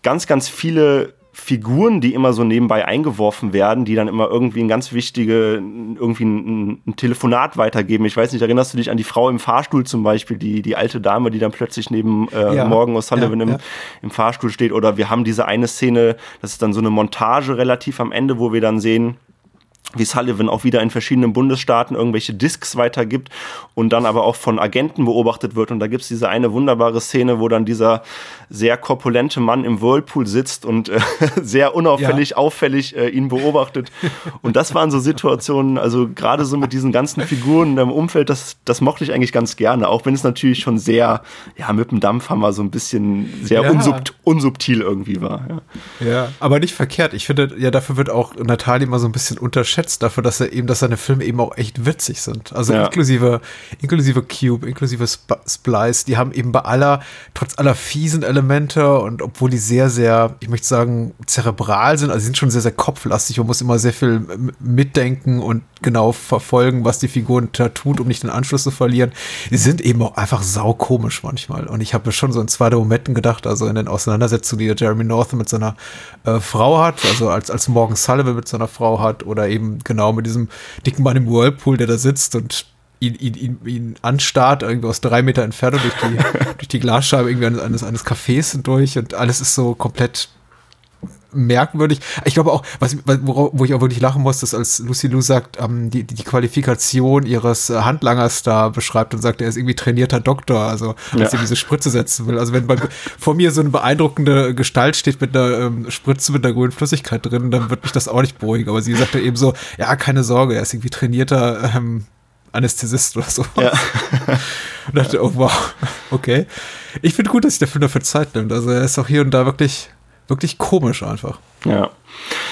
ganz, ganz viele Figuren, die immer so nebenbei eingeworfen werden, die dann immer irgendwie ein ganz wichtige, irgendwie ein, ein, Telefonat weitergeben. Ich weiß nicht, erinnerst du dich an die Frau im Fahrstuhl zum Beispiel, die, die alte Dame, die dann plötzlich neben äh, ja. Morgan O'Sullivan ja, im, ja. im Fahrstuhl steht? Oder wir haben diese eine Szene, das ist dann so eine Montage relativ am Ende, wo wir dann sehen, wie Sullivan auch wieder in verschiedenen Bundesstaaten irgendwelche Discs weitergibt und dann aber auch von Agenten beobachtet wird. Und da gibt's diese eine wunderbare Szene, wo dann dieser sehr korpulente Mann im Whirlpool sitzt und äh, sehr unauffällig, ja. auffällig äh, ihn beobachtet. Und das waren so Situationen, also gerade so mit diesen ganzen Figuren im Umfeld, das, das mochte ich eigentlich ganz gerne, auch wenn es natürlich schon sehr, ja, mit dem Dampfhammer so ein bisschen sehr ja. unsubt, unsubtil irgendwie war. Ja. ja, aber nicht verkehrt. Ich finde, ja, dafür wird auch Natalie immer so ein bisschen unterschätzt, dafür, dass er eben, dass seine Filme eben auch echt witzig sind. Also inklusive, inklusive Cube, inklusive Sp Splice, die haben eben bei aller, trotz aller fiesen Elemente Elemente und obwohl die sehr, sehr, ich möchte sagen, zerebral sind, also sie sind schon sehr, sehr kopflastig. Man muss immer sehr viel mitdenken und genau verfolgen, was die Figur da tut, um nicht den Anschluss zu verlieren. Die sind eben auch einfach saukomisch manchmal. Und ich habe schon so in zwei Momenten gedacht, also in den Auseinandersetzungen, die Jeremy Northam mit seiner äh, Frau hat, also als, als Morgan Sullivan mit seiner Frau hat, oder eben genau mit diesem dicken Mann im Whirlpool, der da sitzt und ihn, ihn, ihn, ihn anstarrt, irgendwie aus drei Meter Entfernung durch die, durch die Glasscheibe irgendwie eines, eines Cafés hindurch und alles ist so komplett merkwürdig. Ich glaube auch, was, wo, wo ich auch wirklich lachen muss, ist, als Lucy Lou sagt, ähm, die, die Qualifikation ihres äh, Handlangers da beschreibt und sagt, er ist irgendwie trainierter Doktor, also dass ja. er diese Spritze setzen will. Also wenn bei, vor mir so eine beeindruckende Gestalt steht mit einer ähm, Spritze mit einer grünen Flüssigkeit drin, dann wird mich das auch nicht beruhigen. Aber sie sagt ja eben so, ja, keine Sorge, er ist irgendwie trainierter ähm, Anästhesist oder so. Ja. und dachte, oh wow, okay. Ich finde gut, dass sich der Film dafür Zeit nimmt. Also er ist auch hier und da wirklich, wirklich komisch einfach. Ja.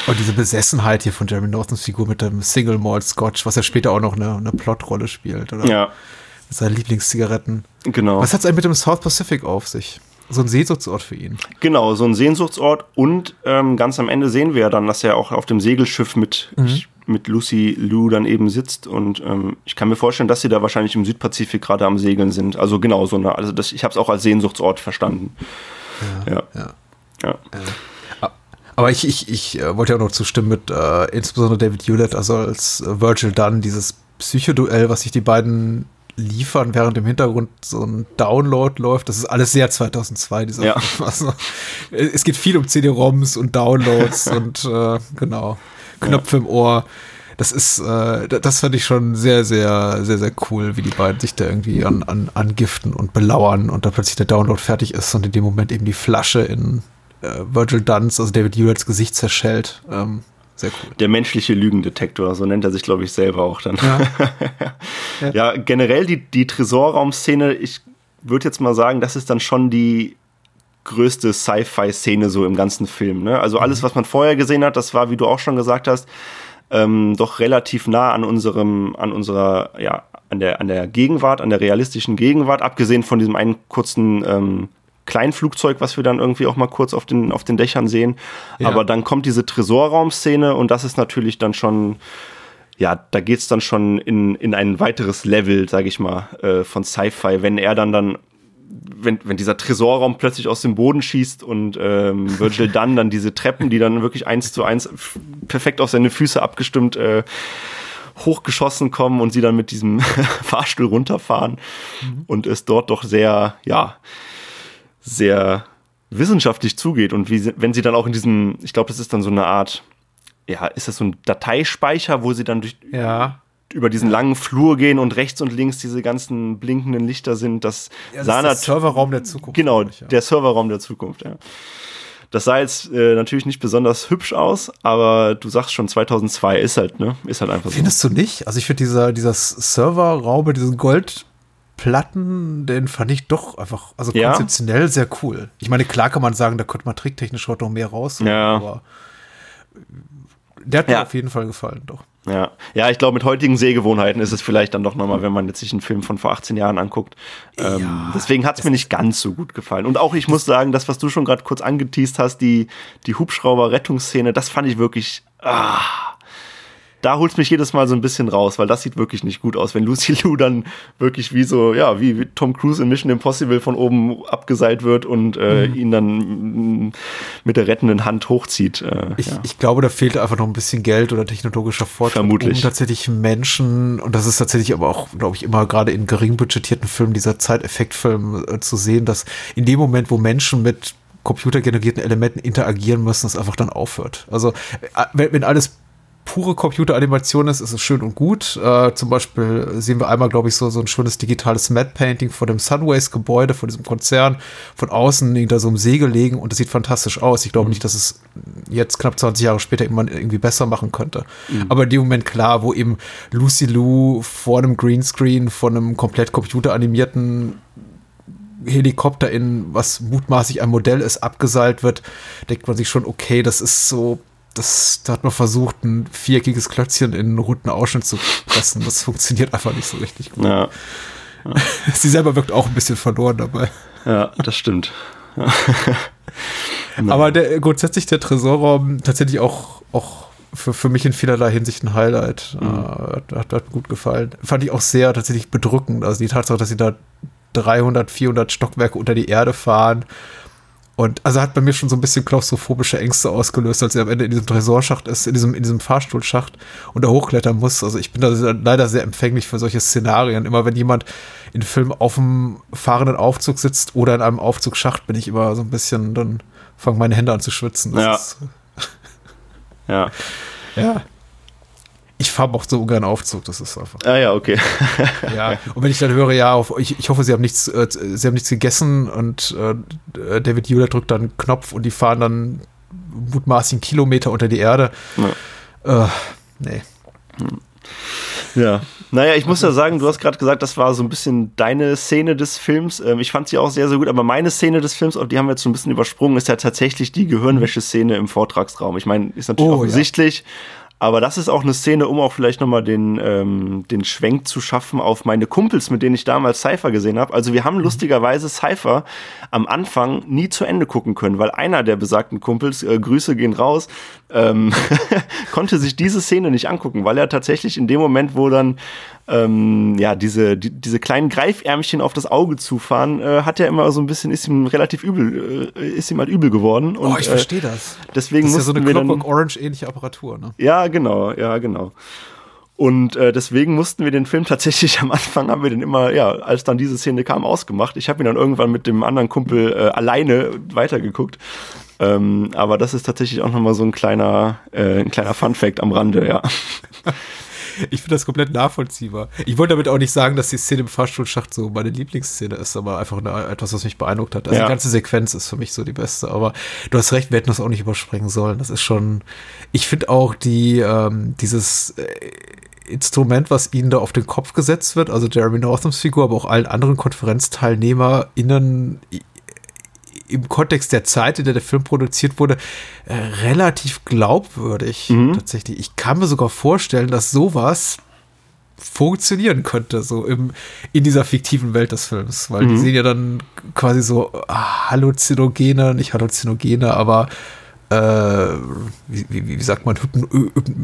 Und diese Besessenheit hier von Jeremy Nortons Figur mit dem Single Malt Scotch, was ja später auch noch eine, eine Plotrolle spielt, oder? Ja. Mit seinen Lieblingszigaretten. Genau. Was hat es eigentlich mit dem South Pacific auf sich? So ein Sehnsuchtsort für ihn. Genau, so ein Sehnsuchtsort. Und ähm, ganz am Ende sehen wir ja dann, dass er auch auf dem Segelschiff mit, mhm. ich mit Lucy Lou dann eben sitzt und ähm, ich kann mir vorstellen, dass sie da wahrscheinlich im Südpazifik gerade am Segeln sind. Also genau so eine, also das, ich habe es auch als Sehnsuchtsort verstanden. Ja. ja. ja. ja. ja. Aber ich, ich, ich äh, wollte ja auch noch zustimmen mit äh, insbesondere David Hewlett, also als äh, Virgil Dunn, dieses Psychoduell, was sich die beiden liefern, während im Hintergrund so ein Download läuft. Das ist alles sehr 2002, dieser ja. Film. Also, es geht viel um CD-ROMs und Downloads und äh, genau. Knöpfe ja. im Ohr. Das ist, äh, das fand ich schon sehr, sehr, sehr, sehr cool, wie die beiden sich da irgendwie an, an, angiften und belauern und da plötzlich der Download fertig ist und in dem Moment eben die Flasche in äh, Virgil Dunns, also David Hewletts Gesicht zerschellt. Ähm, sehr cool. Der menschliche Lügendetektor, so nennt er sich, glaube ich, selber auch dann. Ja, ja. ja generell die, die Tresorraumszene, ich würde jetzt mal sagen, das ist dann schon die größte Sci-Fi-Szene so im ganzen Film. Ne? Also alles, mhm. was man vorher gesehen hat, das war, wie du auch schon gesagt hast, ähm, doch relativ nah an unserem, an unserer, ja, an der, an der Gegenwart, an der realistischen Gegenwart, abgesehen von diesem einen kurzen ähm, Kleinflugzeug, was wir dann irgendwie auch mal kurz auf den, auf den Dächern sehen. Ja. Aber dann kommt diese Tresorraumszene und das ist natürlich dann schon, ja, da geht's dann schon in, in ein weiteres Level, sag ich mal, äh, von Sci-Fi, wenn er dann dann wenn, wenn dieser Tresorraum plötzlich aus dem Boden schießt und ähm, Virgil dann dann diese Treppen, die dann wirklich eins zu eins perfekt auf seine Füße abgestimmt äh, hochgeschossen kommen und sie dann mit diesem Fahrstuhl runterfahren mhm. und es dort doch sehr, ja, sehr wissenschaftlich zugeht und wie wenn sie dann auch in diesem, ich glaube, das ist dann so eine Art, ja, ist das so ein Dateispeicher, wo sie dann durch ja über diesen langen Flur gehen und rechts und links diese ganzen blinkenden Lichter sind. Das, ja, das sah ist der Serverraum der Zukunft. Genau, ja. der Serverraum der Zukunft, ja. Das sah jetzt äh, natürlich nicht besonders hübsch aus, aber du sagst schon 2002 ist halt, ne? Ist halt einfach Findest so. Findest du nicht? Also ich finde dieser, dieser Serverraum mit diesen Goldplatten, den fand ich doch einfach, also ja. konzeptionell sehr cool. Ich meine, klar kann man sagen, da könnte man tricktechnisch heute noch mehr raus. Ja. Aber der hat mir auf jeden Fall gefallen, doch. Ja, ja, ich glaube, mit heutigen Sehgewohnheiten ist es vielleicht dann doch nochmal, wenn man jetzt sich einen Film von vor 18 Jahren anguckt. Ähm, ja, deswegen hat es mir nicht ganz so gut gefallen. Und auch ich muss sagen, das, was du schon gerade kurz angeteased hast, die, die Hubschrauber-Rettungsszene, das fand ich wirklich. Ah, da holt mich jedes Mal so ein bisschen raus, weil das sieht wirklich nicht gut aus, wenn Lucy Liu dann wirklich wie so, ja, wie, wie Tom Cruise in Mission Impossible von oben abgeseilt wird und äh, mhm. ihn dann mm, mit der rettenden Hand hochzieht. Äh, ich, ja. ich glaube, da fehlt einfach noch ein bisschen Geld oder technologischer Fortschritt, Vermutlich. um tatsächlich Menschen, und das ist tatsächlich aber auch, glaube ich, immer gerade in gering budgetierten Filmen, dieser Zeiteffektfilm äh, zu sehen, dass in dem Moment, wo Menschen mit computergenerierten Elementen interagieren müssen, es einfach dann aufhört. Also äh, wenn, wenn alles pure Computeranimation ist, ist es schön und gut. Äh, zum Beispiel sehen wir einmal, glaube ich, so, so ein schönes digitales Matte-Painting von dem Sunways-Gebäude, von diesem Konzern, von außen hinter so einem See gelegen und das sieht fantastisch aus. Ich glaube mhm. nicht, dass es jetzt knapp 20 Jahre später irgendwann irgendwie besser machen könnte. Mhm. Aber in dem Moment klar, wo eben Lucy Lou vor einem Greenscreen von einem komplett computeranimierten Helikopter in was mutmaßlich ein Modell ist, abgeseilt wird, denkt man sich schon, okay, das ist so das, da hat man versucht, ein viereckiges Klötzchen in einen runden Ausschnitt zu pressen. Das funktioniert einfach nicht so richtig gut. Ja. Ja. Sie selber wirkt auch ein bisschen verloren dabei. Ja, das stimmt. Ja. Aber der, grundsätzlich der Tresorraum tatsächlich auch, auch für, für mich in vielerlei Hinsicht ein Highlight. Mhm. Äh, hat, hat gut gefallen. Fand ich auch sehr tatsächlich bedrückend. Also die Tatsache, dass sie da 300, 400 Stockwerke unter die Erde fahren und also hat bei mir schon so ein bisschen klaustrophobische Ängste ausgelöst, als er am Ende in diesem Tresorschacht ist, in diesem, in diesem Fahrstuhlschacht und da hochklettern muss. Also ich bin da leider sehr empfänglich für solche Szenarien. Immer wenn jemand in Filmen auf einem fahrenden Aufzug sitzt oder in einem Aufzugsschacht, bin ich immer so ein bisschen, dann fangen meine Hände an zu schwitzen. Das ja. Ist, ja. Ja ich fahre auch so ungern Aufzug, das ist einfach. Ah ja, okay. ja, und wenn ich dann höre, ja, auf, ich, ich hoffe, sie haben nichts, äh, sie haben nichts gegessen und äh, David Hewlett drückt dann einen Knopf und die fahren dann mutmaßlich einen Kilometer unter die Erde. Ja. Äh, nee. Ja, naja, ich muss ja sagen, du hast gerade gesagt, das war so ein bisschen deine Szene des Films. Ähm, ich fand sie auch sehr, sehr gut, aber meine Szene des Films, die haben wir jetzt so ein bisschen übersprungen, ist ja tatsächlich die Gehirnwäsche-Szene im Vortragsraum. Ich meine, ist natürlich oh, offensichtlich, ja. Aber das ist auch eine Szene, um auch vielleicht nochmal den, ähm, den Schwenk zu schaffen auf meine Kumpels, mit denen ich damals Cypher gesehen habe. Also wir haben mhm. lustigerweise Cypher am Anfang nie zu Ende gucken können, weil einer der besagten Kumpels, äh, Grüße gehen raus, ähm, konnte sich diese Szene nicht angucken, weil er tatsächlich in dem Moment, wo dann ähm, ja, diese, die, diese kleinen Greifärmchen auf das Auge zufahren, äh, hat er immer so ein bisschen, ist ihm relativ übel, äh, ist ihm halt übel geworden. Und, oh, ich verstehe das. Deswegen das ist ja so eine Clockwork Orange-ähnliche Apparatur, ne? Ja, genau, ja, genau. Und äh, deswegen mussten wir den Film tatsächlich am Anfang haben wir den immer, ja, als dann diese Szene kam, ausgemacht. Ich habe ihn dann irgendwann mit dem anderen Kumpel äh, alleine weitergeguckt. Ähm, aber das ist tatsächlich auch nochmal so ein kleiner, äh, ein kleiner Fun-Fact am Rande, ja. ich finde das komplett nachvollziehbar. Ich wollte damit auch nicht sagen, dass die Szene im Fahrstuhlschacht so meine Lieblingsszene ist, aber einfach eine, etwas, was mich beeindruckt hat. Also ja. die ganze Sequenz ist für mich so die beste. Aber du hast recht, wir hätten das auch nicht überspringen sollen. Das ist schon. Ich finde auch die ähm, dieses äh, Instrument, was ihnen da auf den Kopf gesetzt wird, also Jeremy Northams Figur, aber auch allen anderen KonferenzteilnehmerInnen im Kontext der Zeit, in der der Film produziert wurde, äh, relativ glaubwürdig. Mhm. Tatsächlich. Ich kann mir sogar vorstellen, dass sowas funktionieren könnte, so im, in dieser fiktiven Welt des Films, weil mhm. die sehen ja dann quasi so ah, Halluzinogene, nicht Halluzinogene, aber äh, wie, wie, wie, sagt man, Hypno,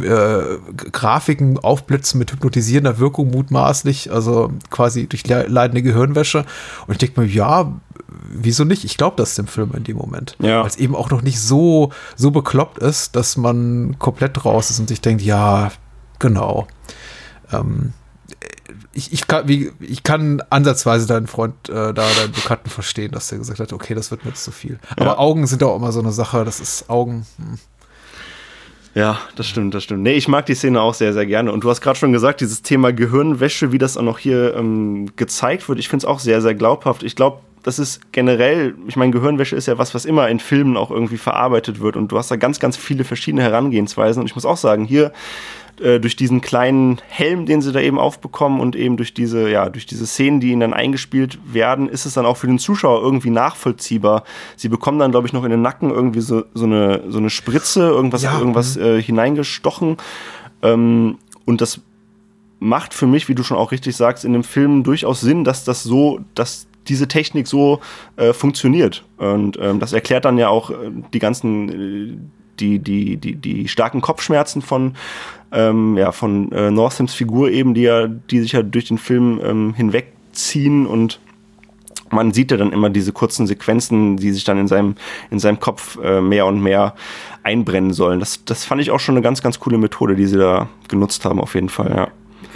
äh, Grafiken aufblitzen mit hypnotisierender Wirkung mutmaßlich, also quasi durch leidende Gehirnwäsche. Und ich denke mir, ja, wieso nicht? Ich glaube das dem Film in dem Moment. Ja. Weil es eben auch noch nicht so, so bekloppt ist, dass man komplett raus ist und sich denkt, ja, genau. Ähm, ich, ich, kann, wie, ich kann ansatzweise deinen Freund, äh, da deinen Bekannten verstehen, dass der gesagt hat, okay, das wird mir jetzt zu viel. Aber ja. Augen sind auch immer so eine Sache, das ist Augen. Hm. Ja, das stimmt, das stimmt. Nee, ich mag die Szene auch sehr, sehr gerne. Und du hast gerade schon gesagt, dieses Thema Gehirnwäsche, wie das auch noch hier ähm, gezeigt wird, ich finde es auch sehr, sehr glaubhaft. Ich glaube, das ist generell, ich meine, Gehirnwäsche ist ja was, was immer in Filmen auch irgendwie verarbeitet wird. Und du hast da ganz, ganz viele verschiedene Herangehensweisen. Und ich muss auch sagen, hier äh, durch diesen kleinen Helm, den sie da eben aufbekommen und eben durch diese, ja, durch diese Szenen, die ihnen dann eingespielt werden, ist es dann auch für den Zuschauer irgendwie nachvollziehbar. Sie bekommen dann, glaube ich, noch in den Nacken irgendwie so, so, eine, so eine Spritze, irgendwas, ja. irgendwas mhm. äh, hineingestochen. Ähm, und das macht für mich, wie du schon auch richtig sagst, in dem Film durchaus Sinn, dass das so, dass diese Technik so äh, funktioniert. Und ähm, das erklärt dann ja auch äh, die ganzen äh, die, die, die, die starken Kopfschmerzen von, ähm, ja, von äh, Northams Figur eben, die ja, die sich ja durch den Film ähm, hinwegziehen und man sieht ja dann immer diese kurzen Sequenzen, die sich dann in seinem, in seinem Kopf äh, mehr und mehr einbrennen sollen. Das, das fand ich auch schon eine ganz, ganz coole Methode, die sie da genutzt haben, auf jeden Fall, ja.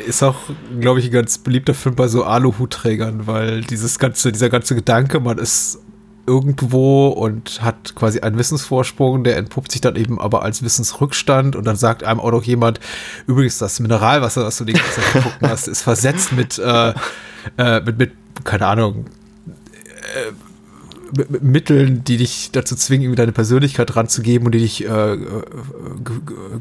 Ist auch, glaube ich, ein ganz beliebter Film bei so Aluhutträgern, weil dieses ganze, dieser ganze Gedanke, man ist irgendwo und hat quasi einen Wissensvorsprung, der entpuppt sich dann eben aber als Wissensrückstand und dann sagt einem auch noch jemand, übrigens das Mineralwasser, das du Zeit gucken hast, ist versetzt mit, äh, äh, mit, mit, keine Ahnung, äh, Mitteln, die dich dazu zwingen, irgendwie deine Persönlichkeit ranzugeben und die dich äh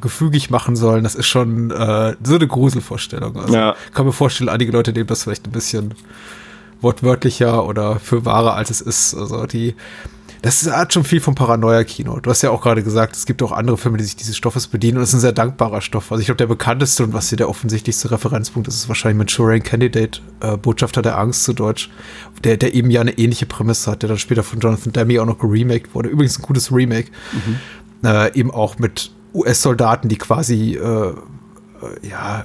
gefügig machen sollen, das ist schon äh, so eine Gruselvorstellung. Also ja. kann mir vorstellen, einige Leute nehmen das vielleicht ein bisschen wortwörtlicher oder für wahrer, als es ist. Also die, das hat schon viel vom Paranoia-Kino. Du hast ja auch gerade gesagt, es gibt auch andere Filme, die sich dieses Stoffes bedienen und es ist ein sehr dankbarer Stoff. Also ich glaube, der bekannteste und was hier der offensichtlichste Referenzpunkt ist, ist wahrscheinlich Manchurian Candidate, äh, Botschafter der Angst zu Deutsch, der, der eben ja eine ähnliche Prämisse hat, der dann später von Jonathan Demme auch noch geremaked wurde. Übrigens ein gutes Remake. Mhm. Äh, eben auch mit US-Soldaten, die quasi, äh, äh ja,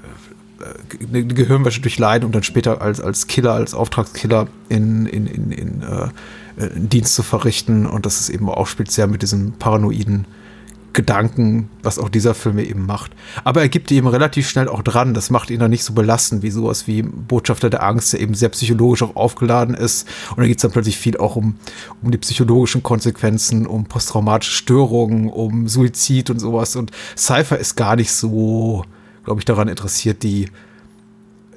eine Gehirnwäsche durchleiden und dann später als, als Killer, als Auftragskiller in, in, in, in äh, einen Dienst zu verrichten. Und das ist eben auch spielt sehr mit diesem paranoiden Gedanken, was auch dieser Film eben macht. Aber er gibt eben relativ schnell auch dran. Das macht ihn dann nicht so belastend wie sowas wie Botschafter der Angst, der eben sehr psychologisch auch aufgeladen ist. Und da geht es dann plötzlich viel auch um, um die psychologischen Konsequenzen, um posttraumatische Störungen, um Suizid und sowas. Und Cypher ist gar nicht so, glaube ich, daran interessiert, die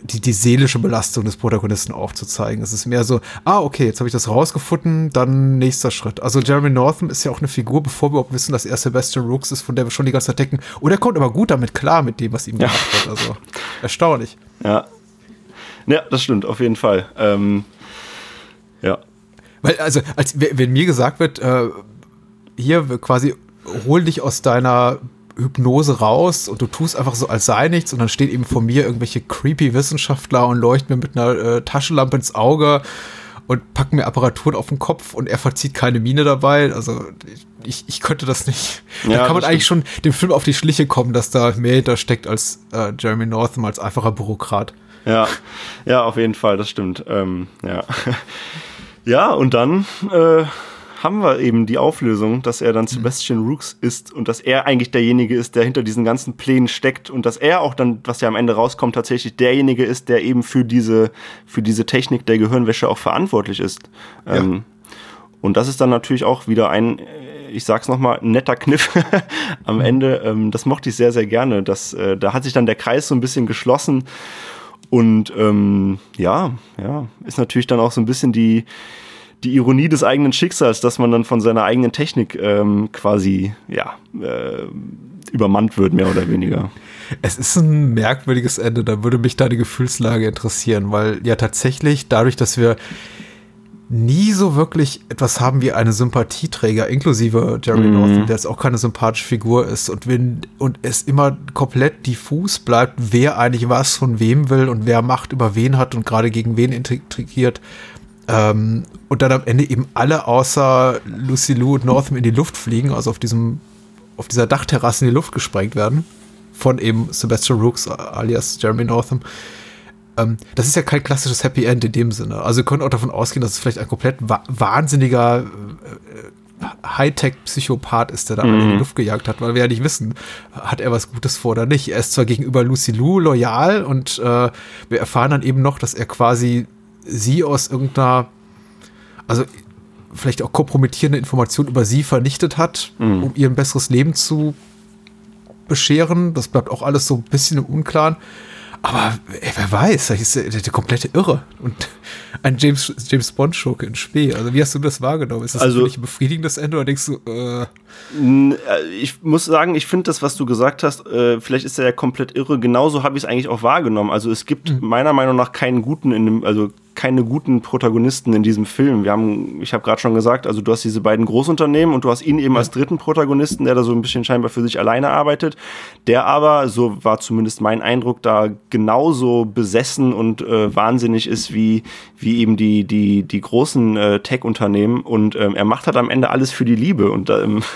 die, die seelische Belastung des Protagonisten aufzuzeigen. Es ist mehr so, ah, okay, jetzt habe ich das rausgefunden, dann nächster Schritt. Also Jeremy Northam ist ja auch eine Figur, bevor wir überhaupt wissen, dass er Sebastian Rooks ist, von der wir schon die ganze Zeit denken, und er kommt aber gut damit klar, mit dem, was ihm gemacht ja. wird. Also erstaunlich. Ja. Ja, das stimmt, auf jeden Fall. Ähm, ja. Weil, also, als wenn mir gesagt wird, äh, hier quasi hol dich aus deiner Hypnose raus und du tust einfach so, als sei nichts und dann steht eben vor mir irgendwelche creepy Wissenschaftler und leuchten mir mit einer äh, Taschenlampe ins Auge und packen mir Apparaturen auf den Kopf und er verzieht keine Miene dabei. Also ich, ich könnte das nicht. Ja, da kann man eigentlich schon dem Film auf die Schliche kommen, dass da mehr hinter steckt als äh, Jeremy Northam als einfacher Bürokrat. Ja, ja, auf jeden Fall, das stimmt. Ähm, ja. ja, und dann äh, haben wir eben die Auflösung, dass er dann mhm. Sebastian Rooks ist und dass er eigentlich derjenige ist, der hinter diesen ganzen Plänen steckt und dass er auch dann, was ja am Ende rauskommt, tatsächlich derjenige ist, der eben für diese, für diese Technik der Gehirnwäsche auch verantwortlich ist. Ja. Ähm, und das ist dann natürlich auch wieder ein, äh, ich sag's nochmal, netter Kniff am mhm. Ende. Ähm, das mochte ich sehr, sehr gerne. Das, äh, da hat sich dann der Kreis so ein bisschen geschlossen. Und ähm, ja, ja, ist natürlich dann auch so ein bisschen die, die Ironie des eigenen Schicksals, dass man dann von seiner eigenen Technik ähm, quasi ja äh, übermannt wird, mehr oder weniger. Es ist ein merkwürdiges Ende, da würde mich deine Gefühlslage interessieren, weil ja tatsächlich dadurch, dass wir nie so wirklich etwas haben wie eine Sympathieträger, inklusive Jeremy mhm. Northam, der jetzt auch keine sympathische Figur ist und wenn, und es immer komplett diffus bleibt, wer eigentlich was von wem will und wer Macht über wen hat und gerade gegen wen integriert, ähm, und dann am Ende eben alle außer Lucy Lou und Northam in die Luft fliegen, also auf diesem, auf dieser Dachterrasse in die Luft gesprengt werden. Von eben Sebastian Rooks alias Jeremy Northam. Ähm, das ist ja kein klassisches Happy End in dem Sinne. Also wir können auch davon ausgehen, dass es vielleicht ein komplett wa wahnsinniger äh, Hightech-Psychopath ist, der da mhm. alle in die Luft gejagt hat, weil wir ja nicht wissen, hat er was Gutes vor oder nicht. Er ist zwar gegenüber Lucy Lou loyal und äh, wir erfahren dann eben noch, dass er quasi sie aus irgendeiner, also vielleicht auch kompromittierende Informationen über sie vernichtet hat, mhm. um ihr ein besseres Leben zu bescheren. Das bleibt auch alles so ein bisschen im Unklaren. Aber ey, wer weiß, vielleicht ist der, der, der, komplette Irre und ein James, James Bond-Schurke in Spee. Also wie hast du das wahrgenommen? Ist das also, wirklich ein befriedigendes Ende oder denkst du, äh, äh Ich muss sagen, ich finde das, was du gesagt hast, äh, vielleicht ist er ja komplett irre. Genauso habe ich es eigentlich auch wahrgenommen. Also es gibt mhm. meiner Meinung nach keinen guten in dem, also keine guten Protagonisten in diesem Film. Wir haben, ich habe gerade schon gesagt, also du hast diese beiden Großunternehmen und du hast ihn eben als dritten Protagonisten, der da so ein bisschen scheinbar für sich alleine arbeitet, der aber, so war zumindest mein Eindruck, da genauso besessen und äh, wahnsinnig ist wie, wie eben die, die, die großen äh, Tech-Unternehmen und ähm, er macht halt am Ende alles für die Liebe und ähm,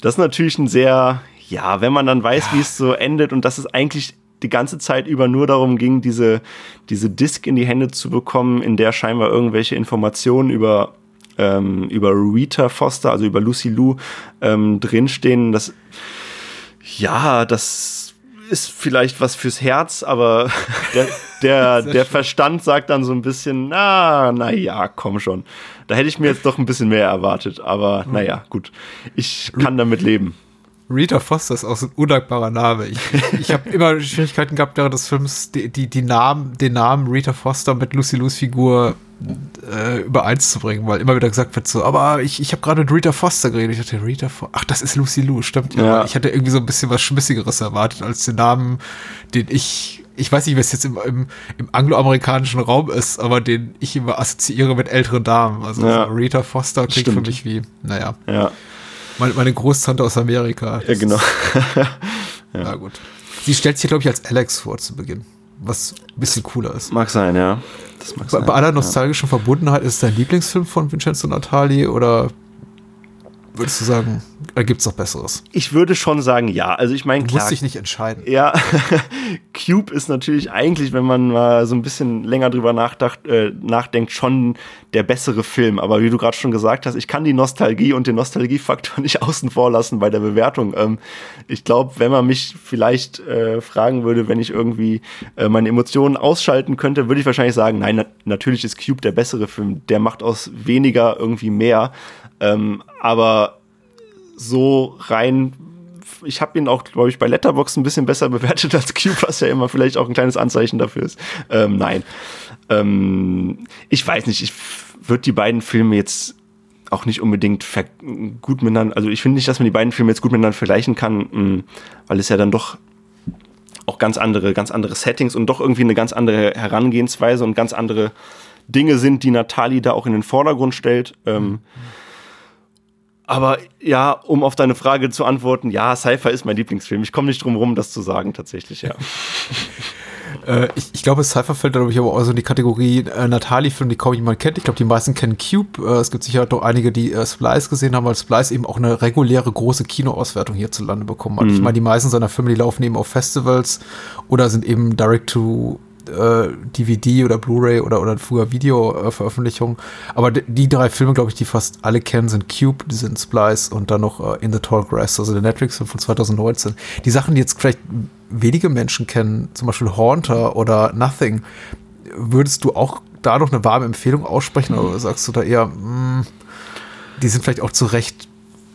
Das ist natürlich ein sehr, ja, wenn man dann weiß, ja. wie es so endet und dass es eigentlich die ganze Zeit über nur darum ging, diese, diese Disk in die Hände zu bekommen, in der scheinbar irgendwelche Informationen über, ähm, über Rita Foster, also über Lucy Lou, ähm, drinstehen. Das, ja, das ist vielleicht was fürs Herz, aber der, der, der Verstand sagt dann so ein bisschen, na, na ja, komm schon. Da hätte ich mir jetzt doch ein bisschen mehr erwartet, aber naja, gut. Ich kann damit leben. Rita Foster ist auch so ein undankbarer Name. Ich, ich habe immer Schwierigkeiten gehabt, während des Films die, die, die Namen, den Namen Rita Foster mit Lucy Lou's Figur äh, übereinzubringen, weil immer wieder gesagt wird so, aber ich, ich habe gerade mit Rita Foster geredet. Ich dachte, Rita Foster, ach, das ist Lucy Lou, stimmt ja. Ich hatte irgendwie so ein bisschen was Schmissigeres erwartet als den Namen, den ich, ich weiß nicht, was jetzt im, im, im angloamerikanischen Raum ist, aber den ich immer assoziiere mit älteren Damen. Also ja. so Rita Foster klingt stimmt. für mich wie, naja. Ja. Meine, meine Großtante aus Amerika. Ja, genau. ja. Na gut. Sie stellt sich, glaube ich, als Alex vor zu Beginn. Was ein bisschen cooler ist. Mag sein, ja. Das mag bei, sein. Bei aller nostalgischen ja. Verbundenheit ist es dein Lieblingsfilm von Vincenzo Natali oder würdest du sagen, da gibt es noch Besseres? Ich würde schon sagen, ja. Also ich meine, klar. Du musst dich nicht entscheiden. Ja, Cube ist natürlich eigentlich, wenn man mal so ein bisschen länger drüber nachdacht, äh, nachdenkt, schon der bessere Film. Aber wie du gerade schon gesagt hast, ich kann die Nostalgie und den Nostalgiefaktor nicht außen vor lassen bei der Bewertung. Ähm, ich glaube, wenn man mich vielleicht äh, fragen würde, wenn ich irgendwie äh, meine Emotionen ausschalten könnte, würde ich wahrscheinlich sagen, nein, na natürlich ist Cube der bessere Film. Der macht aus weniger irgendwie mehr. Ähm, aber so rein, ich habe ihn auch, glaube ich, bei Letterbox ein bisschen besser bewertet als Cube, was ja immer vielleicht auch ein kleines Anzeichen dafür ist. Ähm, nein. Ähm, ich weiß nicht, ich würde die beiden Filme jetzt auch nicht unbedingt gut miteinander, also ich finde nicht, dass man die beiden Filme jetzt gut miteinander vergleichen kann, mh, mm, weil es ja dann doch auch ganz andere, ganz andere Settings und doch irgendwie eine ganz andere Herangehensweise und ganz andere Dinge sind, die Natali da auch in den Vordergrund stellt. Mhm. Aber ja, um auf deine Frage zu antworten, ja, Cypher ist mein Lieblingsfilm. Ich komme nicht drum rum, das zu sagen, tatsächlich, ja. äh, ich, ich glaube, Cypher fällt, glaube ich, aber auch so in die Kategorie äh, Natali-Film, die kaum jemand kennt. Ich glaube, die meisten kennen Cube. Äh, es gibt sicher doch einige, die äh, Splice gesehen haben, weil Splice eben auch eine reguläre große Kinoauswertung hierzulande bekommen hat. Mhm. Ich meine, die meisten seiner Filme, die laufen eben auf Festivals oder sind eben direct to äh, DVD oder Blu-ray oder, oder früher Video-Veröffentlichung. Aber die drei Filme, glaube ich, die fast alle kennen, sind Cube, die sind Splice und dann noch äh, In the Tall Grass, also der Netflix-Film von 2019. Die Sachen, die jetzt vielleicht wenige Menschen kennen, zum Beispiel Haunter oder Nothing, würdest du auch da noch eine warme Empfehlung aussprechen oder sagst du da eher, mh, hm, die sind vielleicht auch zu Recht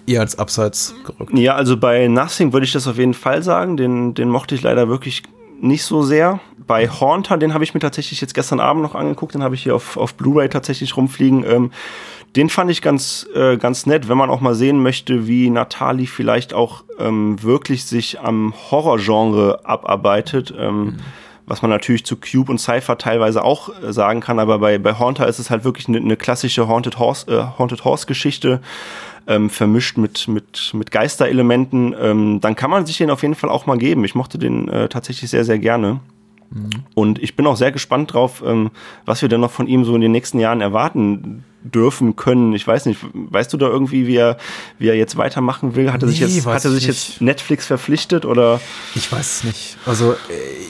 eher als Abseits gerückt? Ja, also bei Nothing würde ich das auf jeden Fall sagen. Den, den mochte ich leider wirklich nicht so sehr. Bei Haunter, den habe ich mir tatsächlich jetzt gestern Abend noch angeguckt, den habe ich hier auf, auf Blu-ray tatsächlich rumfliegen. Ähm, den fand ich ganz, äh, ganz nett, wenn man auch mal sehen möchte, wie Natali vielleicht auch ähm, wirklich sich am Horrorgenre abarbeitet. Ähm, mhm. Was man natürlich zu Cube und Cypher teilweise auch äh, sagen kann, aber bei, bei Haunter ist es halt wirklich eine, eine klassische Haunted Horse, äh, Haunted Horse Geschichte ähm, vermischt mit, mit, mit Geisterelementen, ähm, dann kann man sich den auf jeden Fall auch mal geben. Ich mochte den äh, tatsächlich sehr, sehr gerne. Mhm. Und ich bin auch sehr gespannt drauf, ähm, was wir denn noch von ihm so in den nächsten Jahren erwarten dürfen können. Ich weiß nicht, weißt du da irgendwie, wie er, wie er jetzt weitermachen will? Hat er nee, sich jetzt, hat er sich jetzt Netflix verpflichtet oder? Ich weiß es nicht. Also äh,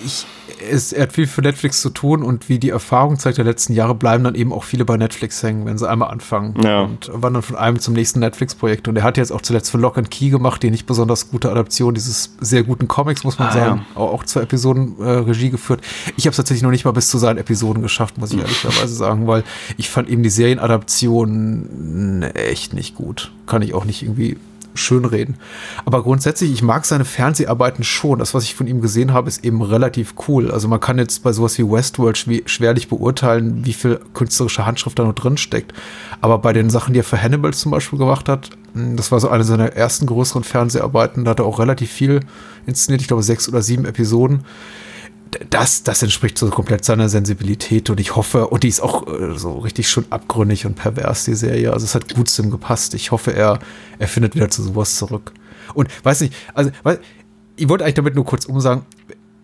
ich, es, er hat viel für Netflix zu tun und wie die Erfahrung zeigt der letzten Jahre, bleiben dann eben auch viele bei Netflix hängen, wenn sie einmal anfangen. Ja. Und wandern von einem zum nächsten Netflix-Projekt. Und er hat jetzt auch zuletzt für Lock and Key gemacht, die nicht besonders gute Adaption dieses sehr guten Comics, muss man ah, sagen. Ja. Auch, auch zwei Episoden äh, Regie geführt. Ich habe es tatsächlich noch nicht mal bis zu seinen Episoden geschafft, muss ich ehrlicherweise sagen, weil ich fand eben die Serienadaption echt nicht gut. Kann ich auch nicht irgendwie schönreden. Aber grundsätzlich, ich mag seine Fernseharbeiten schon. Das, was ich von ihm gesehen habe, ist eben relativ cool. Also man kann jetzt bei sowas wie Westworld schwerlich beurteilen, wie viel künstlerische Handschrift da noch drin steckt. Aber bei den Sachen, die er für Hannibal zum Beispiel gemacht hat, hm, das war so eine seiner ersten größeren Fernseharbeiten, da hat er auch relativ viel inszeniert, ich glaube sechs oder sieben Episoden das, das entspricht so komplett seiner Sensibilität und ich hoffe, und die ist auch äh, so richtig schon abgründig und pervers, die Serie. Also es hat gut zu ihm gepasst. Ich hoffe, er, er findet wieder zu sowas zurück. Und weiß nicht, also, weil, ich wollte eigentlich damit nur kurz umsagen,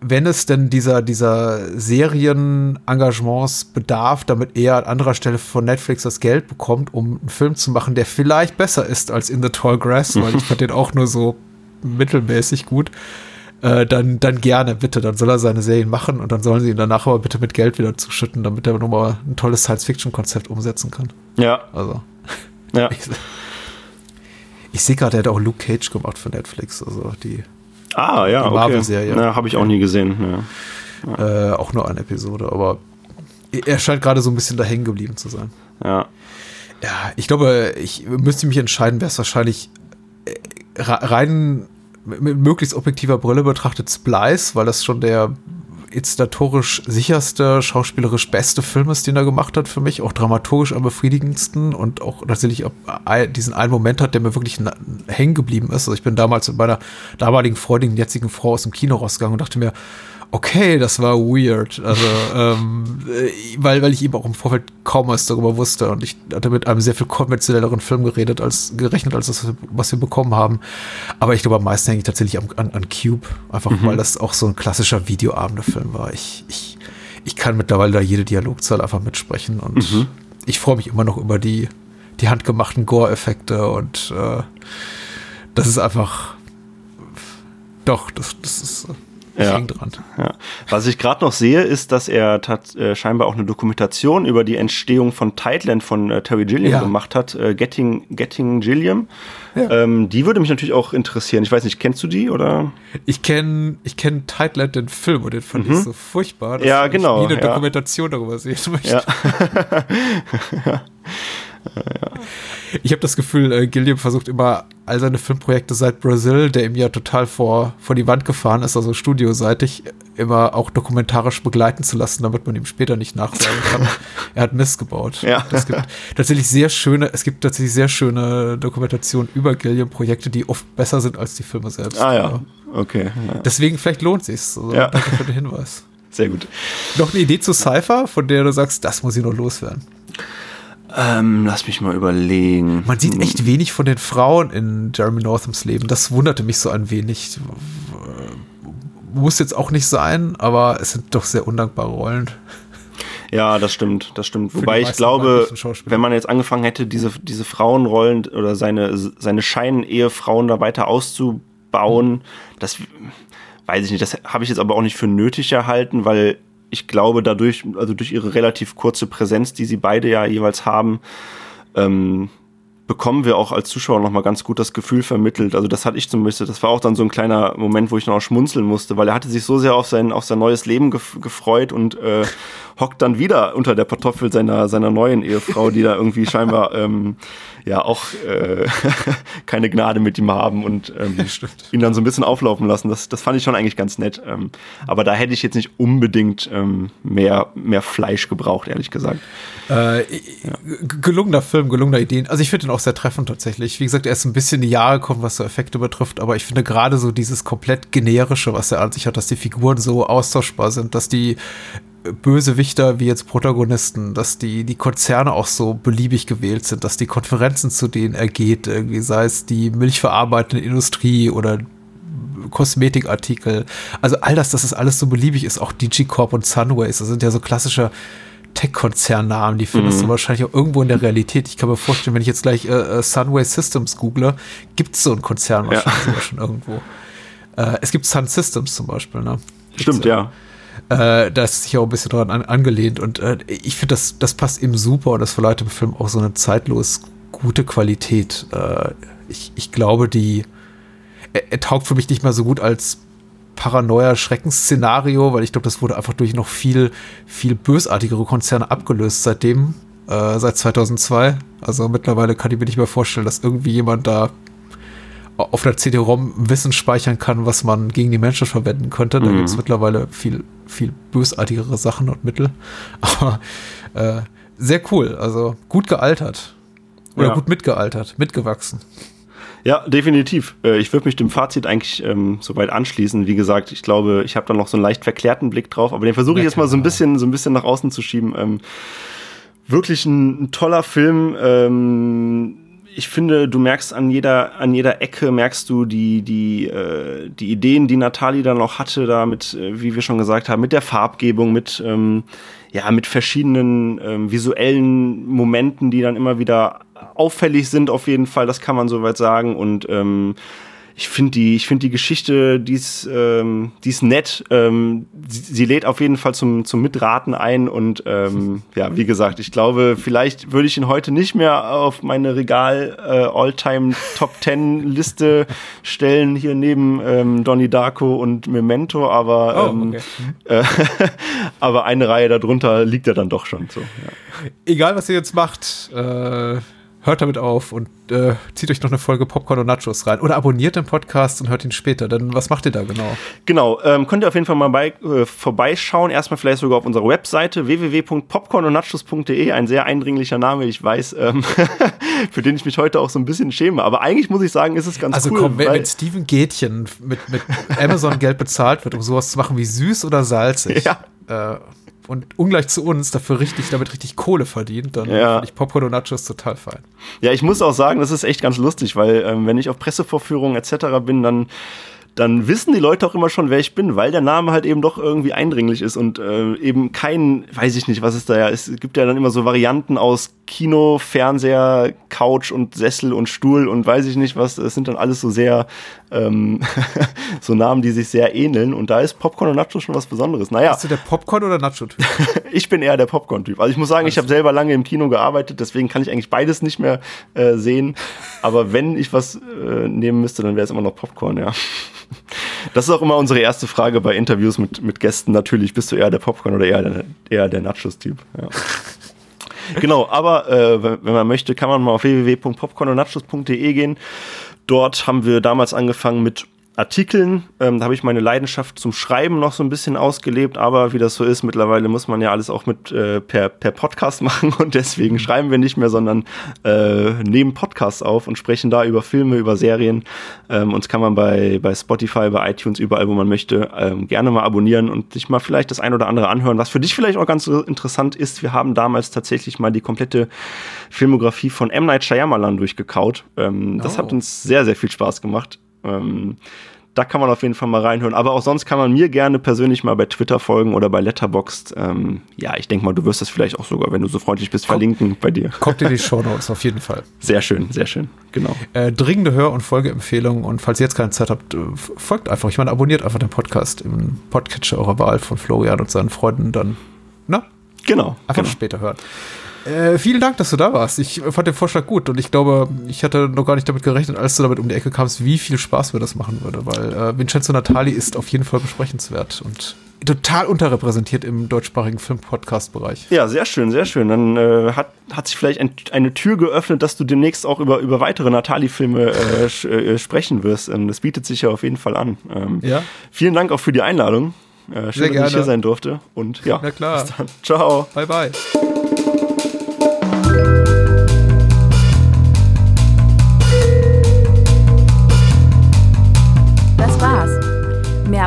wenn es denn dieser, dieser Serienengagements bedarf, damit er an anderer Stelle von Netflix das Geld bekommt, um einen Film zu machen, der vielleicht besser ist als In the Tall Grass, weil ich fand den auch nur so mittelmäßig gut, äh, dann, dann gerne, bitte. Dann soll er seine Serien machen und dann sollen sie ihn danach aber bitte mit Geld wieder zuschütten, damit er nochmal ein tolles Science-Fiction-Konzept umsetzen kann. Ja. Also. Ja. Ich, ich sehe gerade, er hat auch Luke Cage gemacht für Netflix, also die Ah, ja, die okay. Marvel-Serie. Ja, habe ich auch nie gesehen. Ja. Äh, auch nur eine Episode, aber er scheint gerade so ein bisschen da hängen geblieben zu sein. Ja. Ja, ich glaube, ich müsste mich entscheiden, wäre es wahrscheinlich äh, rein mit möglichst objektiver Brille betrachtet Splice, weil das schon der inszenatorisch sicherste, schauspielerisch beste Film ist, den er gemacht hat für mich, auch dramaturgisch am befriedigendsten und auch tatsächlich diesen einen Moment hat, der mir wirklich hängen geblieben ist. Also ich bin damals mit meiner damaligen Freundin, jetzigen Frau aus dem Kino rausgegangen und dachte mir, okay, das war weird. Also, ähm, äh, weil, weil ich eben auch im Vorfeld kaum was darüber wusste und ich hatte mit einem sehr viel konventionelleren Film geredet, als gerechnet, als das, was wir bekommen haben. Aber ich glaube, am meisten hänge ich tatsächlich an, an, an Cube, einfach mhm. weil das auch so ein klassischer Videoabende-Film war. Ich, ich, ich kann mittlerweile da jede Dialogzahl einfach mitsprechen und mhm. ich freue mich immer noch über die, die handgemachten Gore-Effekte und äh, das ist einfach doch, das, das ist ja. dran. Ja. Was ich gerade noch sehe, ist, dass er tat, äh, scheinbar auch eine Dokumentation über die Entstehung von Tideland von äh, Terry Gilliam ja. gemacht hat, äh, Getting, Getting Gilliam. Ja. Ähm, die würde mich natürlich auch interessieren. Ich weiß nicht, kennst du die oder? Ich kenne ich kenn Tideland, den Film, und den fand mhm. ich so furchtbar, dass ja, genau, ich nie eine Dokumentation darüber sehen möchte. Ja. Ich habe das Gefühl, äh, Gilliam versucht immer all seine Filmprojekte seit Brazil, der ihm ja total vor, vor die Wand gefahren ist, also studioseitig, immer auch dokumentarisch begleiten zu lassen, damit man ihm später nicht nachsagen kann. er hat Mist gebaut. Ja. Es gibt tatsächlich sehr schöne, es gibt tatsächlich sehr schöne Dokumentationen über Gilliam-Projekte, die oft besser sind als die Filme selbst. Ah ja, okay. Ja. Deswegen vielleicht lohnt sich's. Also, ja. Danke für den Hinweis. Sehr gut. Noch eine Idee zu Cypher, von der du sagst, das muss ich noch loswerden. Ähm, lass mich mal überlegen. Man sieht echt wenig von den Frauen in Jeremy Northams Leben. Das wunderte mich so ein wenig. Muss jetzt auch nicht sein, aber es sind doch sehr undankbare Rollen. Ja, das stimmt, das stimmt. Wobei ich glaube, wenn man jetzt angefangen hätte, diese, diese Frauenrollen oder seine, seine Schein-Ehefrauen da weiter auszubauen, mhm. das weiß ich nicht, das habe ich jetzt aber auch nicht für nötig erhalten, weil ich glaube, dadurch, also durch ihre relativ kurze Präsenz, die sie beide ja jeweils haben, ähm, bekommen wir auch als Zuschauer noch mal ganz gut das Gefühl vermittelt. Also das hatte ich zum Beispiel, das war auch dann so ein kleiner Moment, wo ich noch schmunzeln musste, weil er hatte sich so sehr auf sein, auf sein neues Leben gef gefreut und äh, hockt dann wieder unter der Kartoffel seiner, seiner neuen Ehefrau, die da irgendwie scheinbar ähm, ja auch äh, keine Gnade mit ihm haben und ähm, ihn dann so ein bisschen auflaufen lassen. Das, das fand ich schon eigentlich ganz nett. Ähm, aber da hätte ich jetzt nicht unbedingt ähm, mehr, mehr Fleisch gebraucht, ehrlich gesagt. Äh, ja. Gelungener Film, gelungener Ideen. Also ich finde ihn auch sehr treffend tatsächlich. Wie gesagt, er ist ein bisschen in die Jahre gekommen, was so Effekte betrifft, aber ich finde gerade so dieses komplett generische, was er an sich hat, dass die Figuren so austauschbar sind, dass die Bösewichter wie jetzt Protagonisten, dass die, die Konzerne auch so beliebig gewählt sind, dass die Konferenzen, zu denen er geht, irgendwie sei es die milchverarbeitende Industrie oder Kosmetikartikel, also all das, dass es alles so beliebig ist, auch DigiCorp und Sunways, das sind ja so klassische Tech-Konzernnamen, die findest mhm. du wahrscheinlich auch irgendwo in der Realität. Ich kann mir vorstellen, wenn ich jetzt gleich äh, äh Sunway Systems google, gibt es so einen Konzern wahrscheinlich ja. schon irgendwo. Äh, es gibt Sun Systems zum Beispiel, ne? Gibt's Stimmt, ja. Äh, da ist sich auch ein bisschen dran an, angelehnt und äh, ich finde, das, das passt eben super und das verleiht dem Film auch so eine zeitlos gute Qualität. Äh, ich, ich glaube, die er, er, taugt für mich nicht mehr so gut als Paranoia-Schreckensszenario, weil ich glaube, das wurde einfach durch noch viel, viel bösartigere Konzerne abgelöst seitdem, äh, seit 2002. Also mittlerweile kann ich mir nicht mehr vorstellen, dass irgendwie jemand da auf der CD-ROM Wissen speichern kann, was man gegen die Menschen verwenden könnte. Da mhm. gibt es mittlerweile viel, viel bösartigere Sachen und Mittel. Aber äh, sehr cool. Also gut gealtert. Oder ja. gut mitgealtert, mitgewachsen. Ja, definitiv. Äh, ich würde mich dem Fazit eigentlich ähm, soweit anschließen. Wie gesagt, ich glaube, ich habe da noch so einen leicht verklärten Blick drauf, aber den versuche ich jetzt mal so ein bisschen, so ein bisschen nach außen zu schieben. Ähm, wirklich ein, ein toller Film. Ähm, ich finde, du merkst an jeder, an jeder Ecke, merkst du die, die, äh, die Ideen, die Nathalie dann noch hatte, da mit, äh, wie wir schon gesagt haben, mit der Farbgebung, mit, ähm, ja, mit verschiedenen ähm, visuellen Momenten, die dann immer wieder auffällig sind, auf jeden Fall, das kann man soweit sagen. Und ähm, ich finde die, ich finde die Geschichte, die ist, ähm, die ist nett. Ähm, sie, sie, lädt auf jeden Fall zum, zum Mitraten ein und ähm, ja, wie gesagt, ich glaube, vielleicht würde ich ihn heute nicht mehr auf meine Regal äh, All-Time Top Ten Liste stellen hier neben ähm, Donnie Darko und Memento, aber oh, ähm, okay. äh, aber eine Reihe darunter liegt er dann doch schon. So, ja. Egal, was ihr jetzt macht. Äh hört damit auf und äh, zieht euch noch eine Folge Popcorn und Nachos rein. Oder abonniert den Podcast und hört ihn später. Denn was macht ihr da genau? Genau, ähm, könnt ihr auf jeden Fall mal bei, äh, vorbeischauen. Erstmal vielleicht sogar auf unserer Webseite www.popcornundnachos.de. Ein sehr eindringlicher Name, ich weiß, ähm, für den ich mich heute auch so ein bisschen schäme. Aber eigentlich muss ich sagen, ist es ganz also cool. Also komm, wenn, wenn Steven Gätchen mit, mit Amazon Geld bezahlt wird, um sowas zu machen wie süß oder salzig. Ja. Äh, und ungleich zu uns dafür richtig, damit richtig Kohle verdient, dann ja. finde ich Popcorn und Nachos total fein. Ja, ich muss auch sagen, das ist echt ganz lustig, weil ähm, wenn ich auf Pressevorführungen etc. bin, dann dann wissen die Leute auch immer schon, wer ich bin, weil der Name halt eben doch irgendwie eindringlich ist und äh, eben kein, weiß ich nicht, was es da ja ist. Es gibt ja dann immer so Varianten aus Kino, Fernseher, Couch und Sessel und Stuhl und weiß ich nicht was. Es sind dann alles so sehr, ähm, so Namen, die sich sehr ähneln und da ist Popcorn und Nacho schon was Besonderes. Naja. Bist du der Popcorn- oder Nacho-Typ? ich bin eher der Popcorn-Typ. Also ich muss sagen, Alles ich habe selber lange im Kino gearbeitet, deswegen kann ich eigentlich beides nicht mehr äh, sehen. Aber wenn ich was äh, nehmen müsste, dann wäre es immer noch Popcorn, ja. Das ist auch immer unsere erste Frage bei Interviews mit, mit Gästen. Natürlich, bist du eher der Popcorn oder eher der, eher der Nachos-Typ? Ja. genau, aber äh, wenn man möchte, kann man mal auf www.popcornundnachos.de gehen. Dort haben wir damals angefangen mit Artikeln. Ähm, da habe ich meine Leidenschaft zum Schreiben noch so ein bisschen ausgelebt, aber wie das so ist, mittlerweile muss man ja alles auch mit äh, per, per Podcast machen und deswegen schreiben wir nicht mehr, sondern äh, nehmen Podcasts auf und sprechen da über Filme, über Serien. Ähm, uns kann man bei, bei Spotify, bei iTunes, überall, wo man möchte, ähm, gerne mal abonnieren und sich mal vielleicht das ein oder andere anhören, was für dich vielleicht auch ganz interessant ist. Wir haben damals tatsächlich mal die komplette Filmografie von M. Night Shyamalan durchgekaut. Ähm, das oh. hat uns sehr, sehr viel Spaß gemacht. Ähm, da kann man auf jeden Fall mal reinhören. Aber auch sonst kann man mir gerne persönlich mal bei Twitter folgen oder bei Letterboxd. Ähm, ja, ich denke mal, du wirst das vielleicht auch sogar, wenn du so freundlich bist, verlinken bei dir. Kommt in die Show Notes auf jeden Fall. Sehr schön, sehr schön. Genau. Äh, dringende Hör- und Folgeempfehlung. Und falls ihr jetzt keine Zeit habt, äh, folgt einfach. Ich meine, abonniert einfach den Podcast im Podcatcher eurer Wahl von Florian und seinen Freunden. Dann, na? Genau. Einfach genau. später hören. Äh, vielen Dank, dass du da warst. Ich fand den Vorschlag gut und ich glaube, ich hatte noch gar nicht damit gerechnet, als du damit um die Ecke kamst, wie viel Spaß mir das machen würde, weil äh, Vincenzo Natali ist auf jeden Fall besprechenswert und total unterrepräsentiert im deutschsprachigen Film-Podcast-Bereich. Ja, sehr schön, sehr schön. Dann äh, hat, hat sich vielleicht ein, eine Tür geöffnet, dass du demnächst auch über, über weitere Natali-Filme äh, äh, sprechen wirst. Ähm, das bietet sich ja auf jeden Fall an. Ähm, ja. Vielen Dank auch für die Einladung. Äh, schön, sehr dass gerne. ich hier sein durfte. Und ja, Na klar. bis dann. Ciao. Bye, bye.